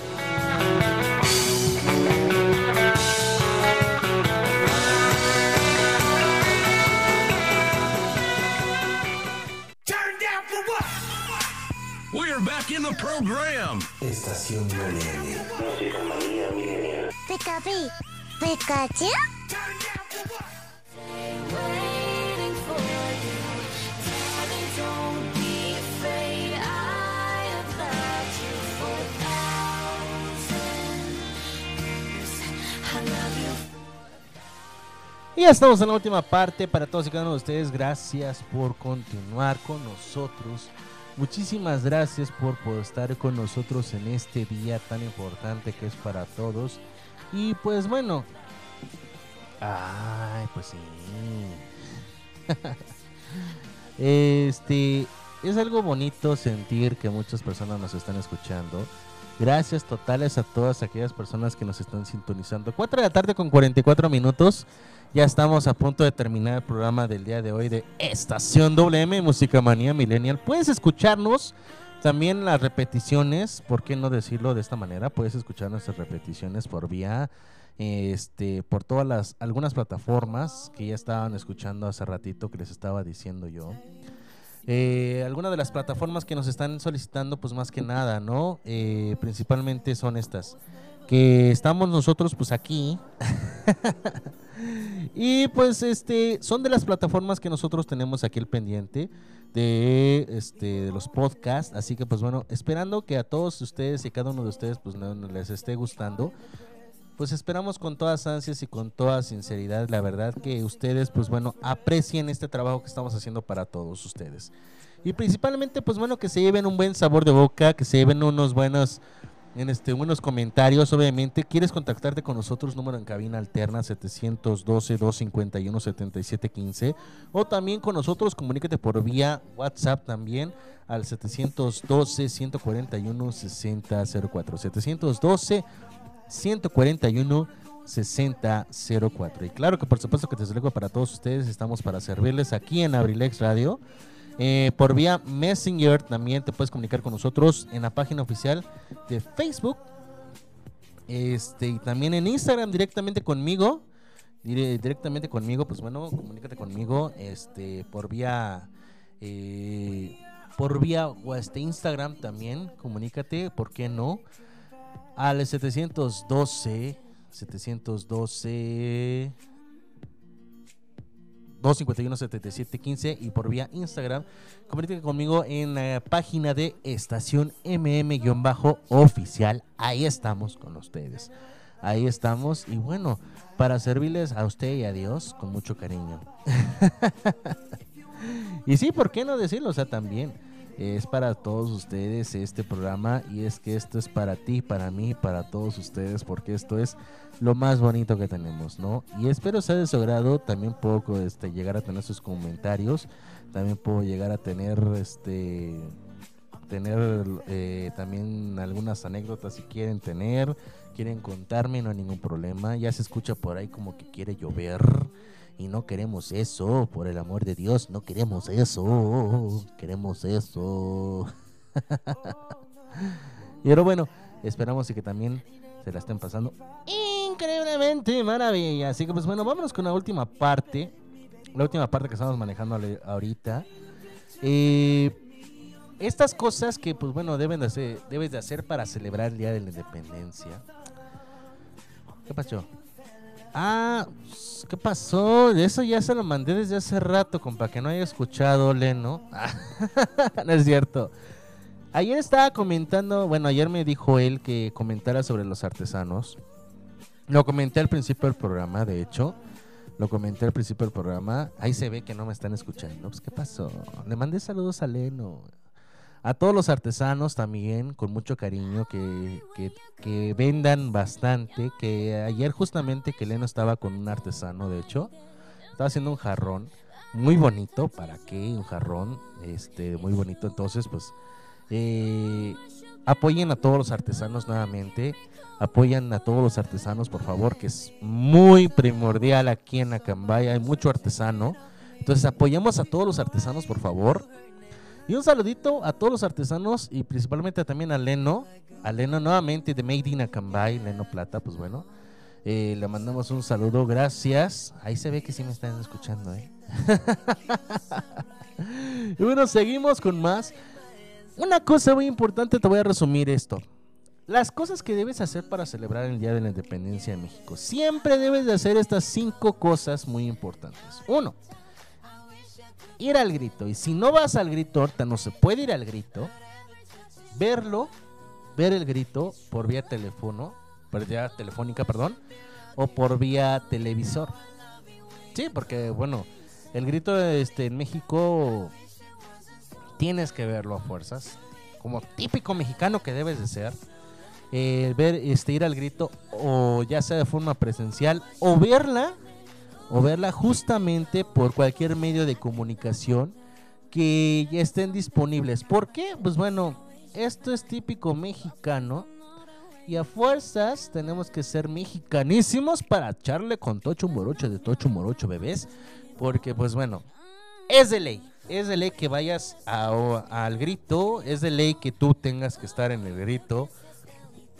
You for a thousand years. I love you. Y ya estamos en la última parte. Para todos y cada uno de ustedes, gracias por continuar con nosotros. Muchísimas gracias por, por estar con nosotros en este día tan importante que es para todos. Y pues bueno. Ay, pues sí. este es algo bonito sentir que muchas personas nos están escuchando. Gracias totales a todas aquellas personas que nos están sintonizando. 4 de la tarde con 44 minutos. Ya estamos a punto de terminar el programa del día de hoy de Estación WM Música Manía Millennial. Puedes escucharnos también las repeticiones, ¿por qué no decirlo de esta manera? Puedes escuchar nuestras repeticiones por vía este por todas las algunas plataformas que ya estaban escuchando hace ratito que les estaba diciendo yo. Eh, algunas de las plataformas que nos están solicitando, pues más que nada, ¿no? Eh, principalmente son estas. Que estamos nosotros, pues aquí. y pues este son de las plataformas que nosotros tenemos aquí el pendiente de este de los podcasts. Así que pues bueno, esperando que a todos ustedes y cada uno de ustedes pues les esté gustando. Pues esperamos con todas ansias y con toda sinceridad, la verdad, que ustedes, pues bueno, aprecien este trabajo que estamos haciendo para todos ustedes. Y principalmente, pues bueno, que se lleven un buen sabor de boca, que se lleven unos buenos, en este, unos comentarios, obviamente. ¿Quieres contactarte con nosotros? Número en cabina alterna 712-251-7715. O también con nosotros, comunícate por vía WhatsApp también al 712-141-6004. 712 141 6004. Y claro que por supuesto que desde luego para todos ustedes estamos para servirles aquí en Abrilex Radio. Eh, por vía Messenger también te puedes comunicar con nosotros en la página oficial de Facebook. Este, y también en Instagram directamente conmigo. Dire- directamente conmigo, pues bueno, comunícate conmigo este, por vía eh, por vía o este Instagram también, comunícate, ¿por qué no? Al 712 712 251-7715 y por vía Instagram. Comuníquete conmigo en la página de Estación MM-oficial. Ahí estamos con ustedes. Ahí estamos. Y bueno, para servirles a usted y a Dios con mucho cariño. y sí, ¿por qué no decirlo? O sea, también es para todos ustedes este programa y es que esto es para ti, para mí, para todos ustedes, porque esto es lo más bonito que tenemos, ¿no? Y espero sea de su agrado, también puedo este, llegar a tener sus comentarios, también puedo llegar a tener este tener eh, también algunas anécdotas si quieren tener, quieren contarme, no hay ningún problema. Ya se escucha por ahí como que quiere llover y no queremos eso, por el amor de Dios, no queremos eso, queremos eso. y ahora bueno, esperamos y que también se la estén pasando increíblemente maravilla. Así que pues bueno, vámonos con la última parte, la última parte que estamos manejando ahorita. Eh, estas cosas que pues bueno deben de hacer, debes de hacer para celebrar el día de la independencia. ¿Qué pasó? Ah, ¿qué pasó? Eso ya se lo mandé desde hace rato, compa, que no haya escuchado, Leno. no es cierto. Ayer estaba comentando, bueno, ayer me dijo él que comentara sobre los artesanos. Lo comenté al principio del programa, de hecho. Lo comenté al principio del programa. Ahí se ve que no me están escuchando. Pues, ¿qué pasó? Le mandé saludos a Leno. A todos los artesanos también, con mucho cariño, que, que, vendan bastante. Que ayer justamente que Leno estaba con un artesano, de hecho, estaba haciendo un jarrón muy bonito. ¿Para qué? Un jarrón, este, muy bonito. Entonces, pues, eh, apoyen a todos los artesanos nuevamente. Apoyan a todos los artesanos, por favor, que es muy primordial aquí en Acambay. Hay mucho artesano. Entonces, apoyemos a todos los artesanos, por favor. Y un saludito a todos los artesanos y principalmente también a Leno. A Leno nuevamente de Made in Acambay, Leno Plata, pues bueno. eh, le mandamos un saludo, gracias. Ahí se ve que sí me están escuchando, ¿eh? y bueno, seguimos con más. Una cosa muy importante, te voy a resumir esto. Las cosas que debes hacer para celebrar el Día de la Independencia de México. Siempre debes de hacer estas cinco cosas muy importantes. Uno, ir al grito. Y si no vas al grito, ahorita no se puede ir al grito. Verlo, ver el grito por vía teléfono, por vía telefónica, perdón, o por vía televisor. Sí, porque bueno, el grito este, en México tienes que verlo a fuerzas, como típico mexicano que debes de ser. Eh, ver, este, ir al grito, o ya sea de forma presencial, o verla o verla justamente por cualquier medio de comunicación que ya estén disponibles. ¿Por qué? Pues bueno, esto es típico mexicano y a fuerzas tenemos que ser mexicanísimos para echarle con Tocho Morocho de Tocho Morocho bebés, porque pues bueno, es de ley. Es de ley que vayas al grito, es de ley que tú tengas que estar en el grito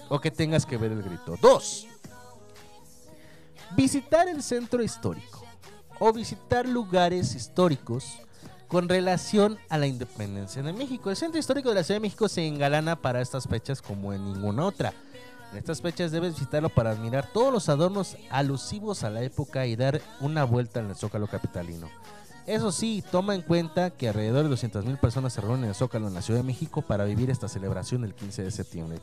o que tengas que ver el grito. Dos, visitar el centro histórico o visitar lugares históricos con relación a la independencia de México. El centro histórico de la Ciudad de México se engalana para estas fechas como en ninguna otra. En estas fechas debes visitarlo para admirar todos los adornos alusivos a la época y dar una vuelta en el Zócalo capitalino. Eso sí, toma en cuenta que alrededor de 200.000 personas se reúnen en Zócalo en la Ciudad de México para vivir esta celebración el 15 de septiembre.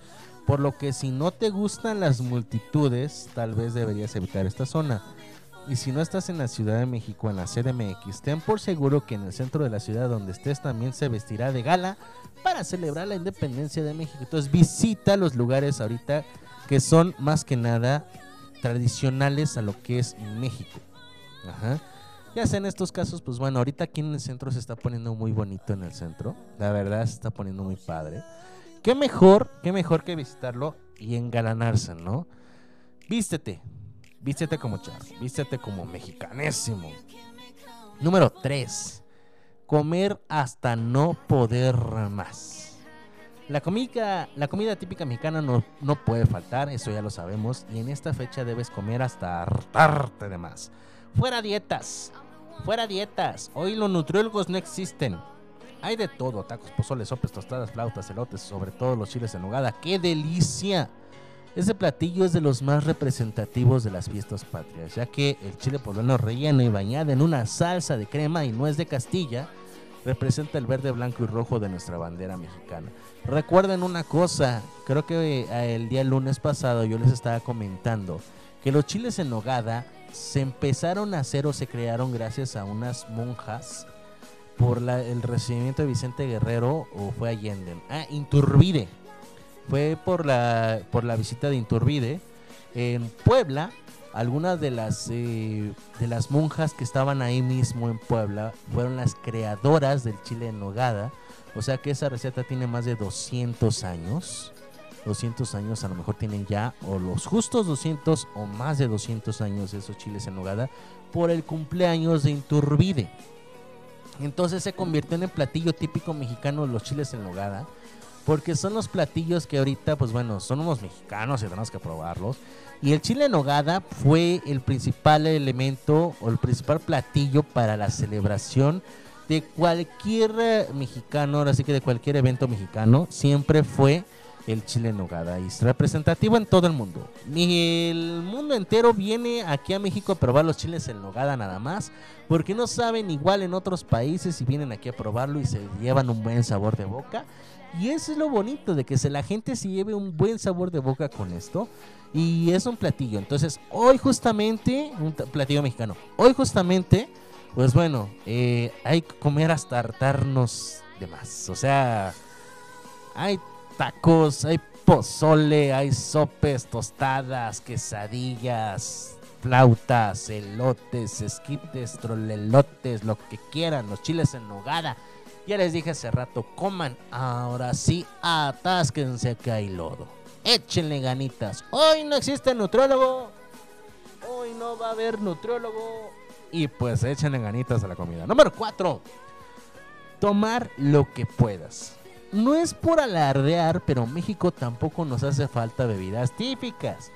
Por lo que si no te gustan las multitudes, tal vez deberías evitar esta zona. Y si no estás en la Ciudad de México, en la CDMX, ten por seguro que en el centro de la ciudad donde estés también se vestirá de gala para celebrar la independencia de México. Entonces visita los lugares ahorita que son más que nada tradicionales a lo que es México. Ajá. Ya sea en estos casos, pues bueno, ahorita aquí en el centro se está poniendo muy bonito en el centro. La verdad se está poniendo muy padre. Qué mejor, qué mejor que visitarlo y engalanarse, ¿no? Vístete, vístete como charro, vístete como mexicanésimo. Número 3. Comer hasta no poder más. La comida, la comida típica mexicana no, no puede faltar, eso ya lo sabemos. Y en esta fecha debes comer hasta hartarte de más. Fuera dietas, fuera dietas. Hoy los nutriólogos no existen. Hay de todo, tacos, pozoles, sopes, tostadas, flautas, elotes, sobre todo los chiles en nogada. ¡Qué delicia! Ese platillo es de los más representativos de las fiestas patrias, ya que el chile poblano relleno y bañado en una salsa de crema y nuez de Castilla representa el verde, blanco y rojo de nuestra bandera mexicana. Recuerden una cosa, creo que eh, el día lunes pasado yo les estaba comentando que los chiles en nogada se empezaron a hacer o se crearon gracias a unas monjas por la- el recibimiento de Vicente Guerrero o fue Allende. Ah, Inturbide. Fue por la, por la visita de Inturbide en Puebla. Algunas de las, eh, de las monjas que estaban ahí mismo en Puebla fueron las creadoras del chile en nogada. O sea que esa receta tiene más de 200 años. 200 años a lo mejor tienen ya o los justos 200 o más de 200 años esos chiles en nogada por el cumpleaños de Inturbide. Entonces se convirtió en el platillo típico mexicano los chiles en nogada. Porque son los platillos que ahorita, pues bueno, son unos mexicanos y tenemos que probarlos. Y el chile en nogada fue el principal elemento o el principal platillo para la celebración de cualquier eh, mexicano, ahora sí que de cualquier evento mexicano, siempre fue el chile en nogada. Y es representativo en todo el mundo. Y el mundo entero viene aquí a México a probar los chiles en nogada nada más. Porque no saben igual en otros países y vienen aquí a probarlo y se llevan un buen sabor de boca. Y eso es lo bonito, de que se, la gente se lleve un buen sabor de boca con esto. Y es un platillo. Entonces, hoy justamente, un platillo mexicano. Hoy justamente, pues bueno, eh, hay que comer hasta hartarnos de más. O sea, hay tacos, hay pozole, hay sopes, tostadas, quesadillas, flautas, elotes, esquites, trolelotes, lo que quieran, los chiles en nogada. Ya les dije hace rato, coman. Ahora sí, atásquense que hay lodo. Échenle ganitas. Hoy no existe nutriólogo. Hoy no va a haber nutriólogo. Y pues échenle ganitas a la comida. Número 4. Tomar lo que puedas. No es por alardear, pero México tampoco nos hace falta bebidas típicas.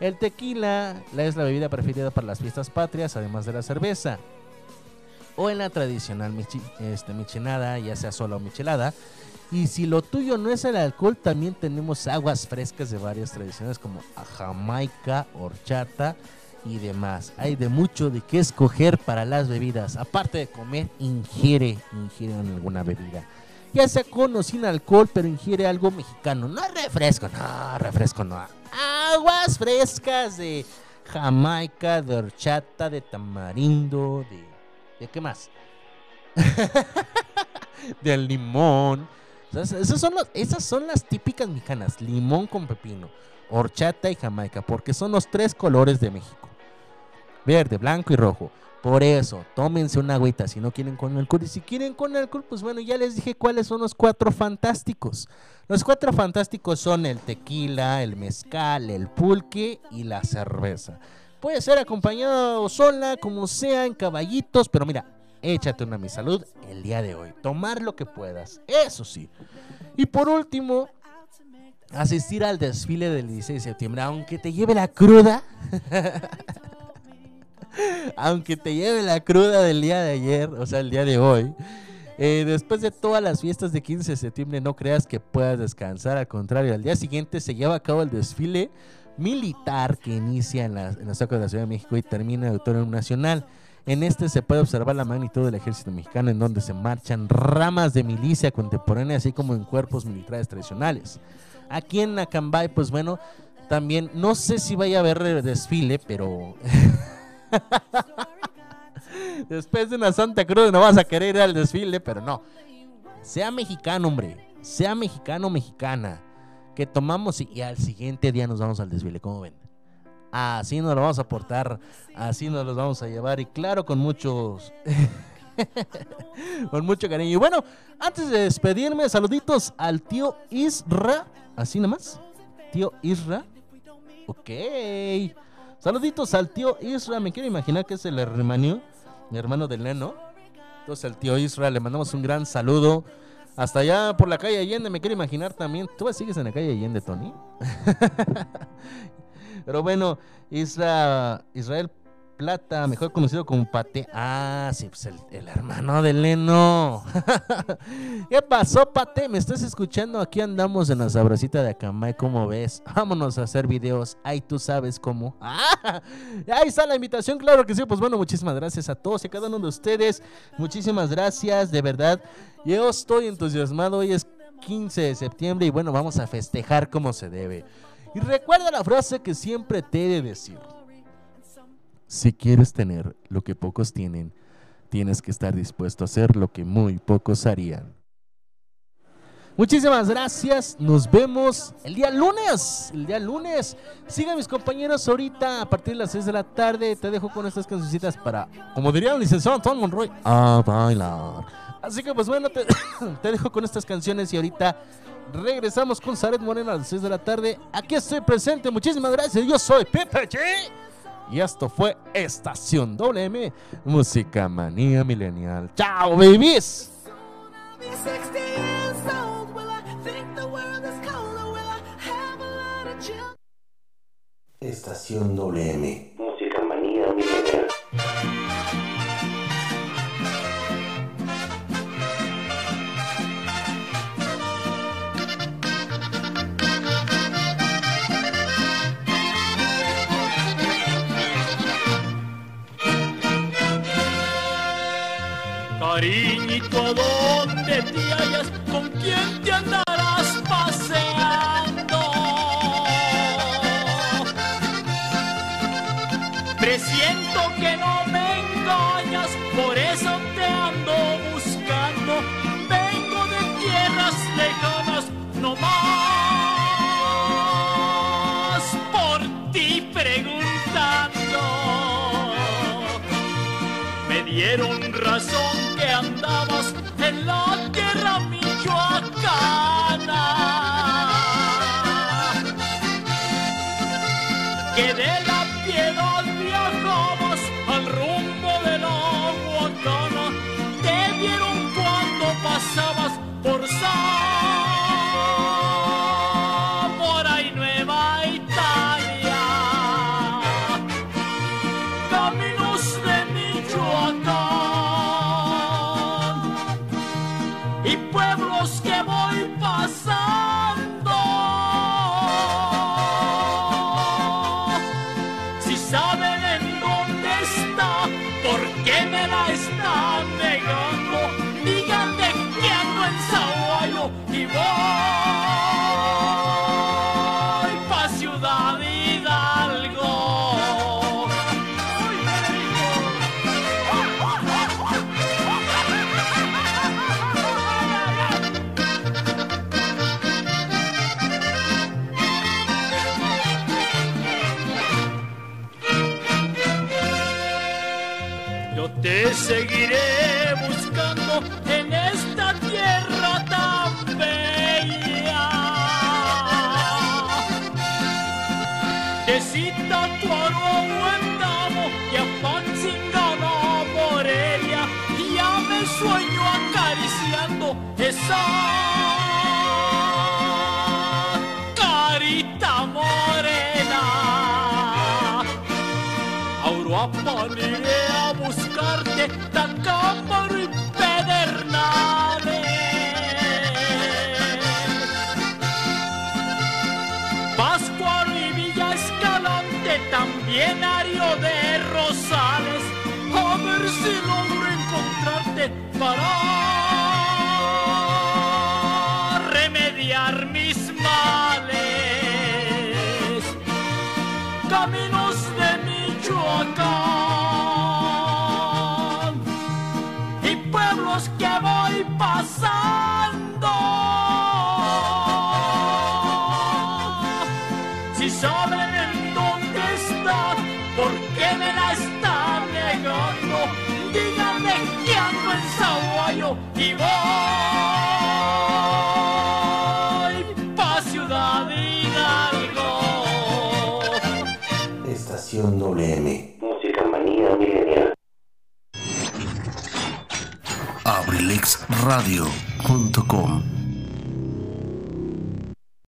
El tequila la- es la bebida preferida para las fiestas patrias, además de la cerveza. O en la tradicional michi- este, michelada, ya sea sola o michelada. Y si lo tuyo no es el alcohol, también tenemos aguas frescas de varias tradiciones como jamaica, horchata y demás. Hay de mucho de qué escoger para las bebidas. Aparte de comer, ingiere, ingiere alguna bebida. Ya sea con o sin alcohol, pero ingiere algo mexicano. No refresco, no, refresco no. Aguas frescas de jamaica, de horchata, de tamarindo, de... ¿De qué más? Del limón. Esas, son esas son las típicas mexicanas. Limón con pepino, horchata y jamaica, porque son los tres colores de México. Verde, blanco y rojo. Por eso, tómense una agüita si no quieren con alcohol. Y si quieren con alcohol, pues bueno, ya les dije cuáles son los cuatro fantásticos. Los cuatro fantásticos son el tequila, el mezcal, el pulque y la cerveza. Puede ser acompañado o sola, como sea, en caballitos, pero mira, échate una mi salud el día de hoy. Tomar lo que puedas, eso sí. Y por último, asistir al desfile del 16 de septiembre, aunque te lleve la cruda. aunque te lleve la cruda del día de ayer, o sea, el día de hoy. eh, después de todas las fiestas de 15 de septiembre, no creas que puedas descansar. Al contrario, al día siguiente se lleva a cabo el desfile militar que inicia en la, en de la Ciudad de México y termina en el Auditorio Nacional. En este se puede observar la magnitud del ejército mexicano, en donde se marchan ramas de milicia contemporánea, así como en cuerpos militares tradicionales. Aquí en Acambay, pues bueno, también no sé si vaya a haber desfile, pero después de una Santa Cruz no vas a querer ir al desfile, pero no. Sea mexicano, hombre. Sea mexicano o mexicana. Que tomamos y, y al siguiente día nos vamos al desfile, ¿cómo ven? Así nos lo vamos a portar, así nos los vamos a llevar y claro, con muchos... con mucho cariño. Y bueno, antes de despedirme, saluditos al tío Isra. Así nomás. Tío Isra. Ok. Saluditos al tío Isra. Me quiero imaginar que es el hermano, mi hermano del neno. Entonces al tío Isra le mandamos un gran saludo. Hasta allá por la calle Allende, me quiero imaginar también. ¿Tú sigues en la calle Allende, Tony? Pero bueno, Isra, Israel Plata, mejor conocido como Pate. Ah, sí, pues el, el hermano de Leno. ¿Qué pasó, Pate? ¿Me estás escuchando? Aquí andamos en la sabrosita de Acamay, ¿cómo ves? Vámonos a hacer videos. Ay, tú sabes cómo. Ah, ahí está la invitación, claro que sí. Pues bueno, muchísimas gracias a todos y a cada uno de ustedes. Muchísimas gracias, de verdad. Yo estoy entusiasmado. Hoy es 15 de septiembre y bueno, vamos a festejar como se debe. Y recuerda la frase que siempre te he de decir. Si quieres tener lo que pocos tienen, tienes que estar dispuesto a hacer lo que muy pocos harían. Muchísimas gracias. Nos vemos el día lunes. El día lunes. Sigan mis compañeros ahorita a partir de las 6 de la tarde. Te dejo con estas cancioncitas para, como diría un licenciado Anton Monroy, a bailar. Así que pues bueno, te, te dejo con estas canciones y ahorita regresamos con Saret Morena a las 6 de la tarde. Aquí estoy presente. Muchísimas gracias. Yo soy Pepe G. Y esto fue Estación WM, Música Manía Milenial. ¡Chao, babies! Be 60 years old. Will I think the world is colder? Will I have a lot of children? Estación WM. Música manía milenial. Cariñito, ¿a dónde te hallas? ¿Con quién te andarás paseando? Presiento que no me engañas, por eso te ando buscando. Vengo de tierras lejanas, no más por ti preguntando. Me dieron razón que andabas abrilexradio.com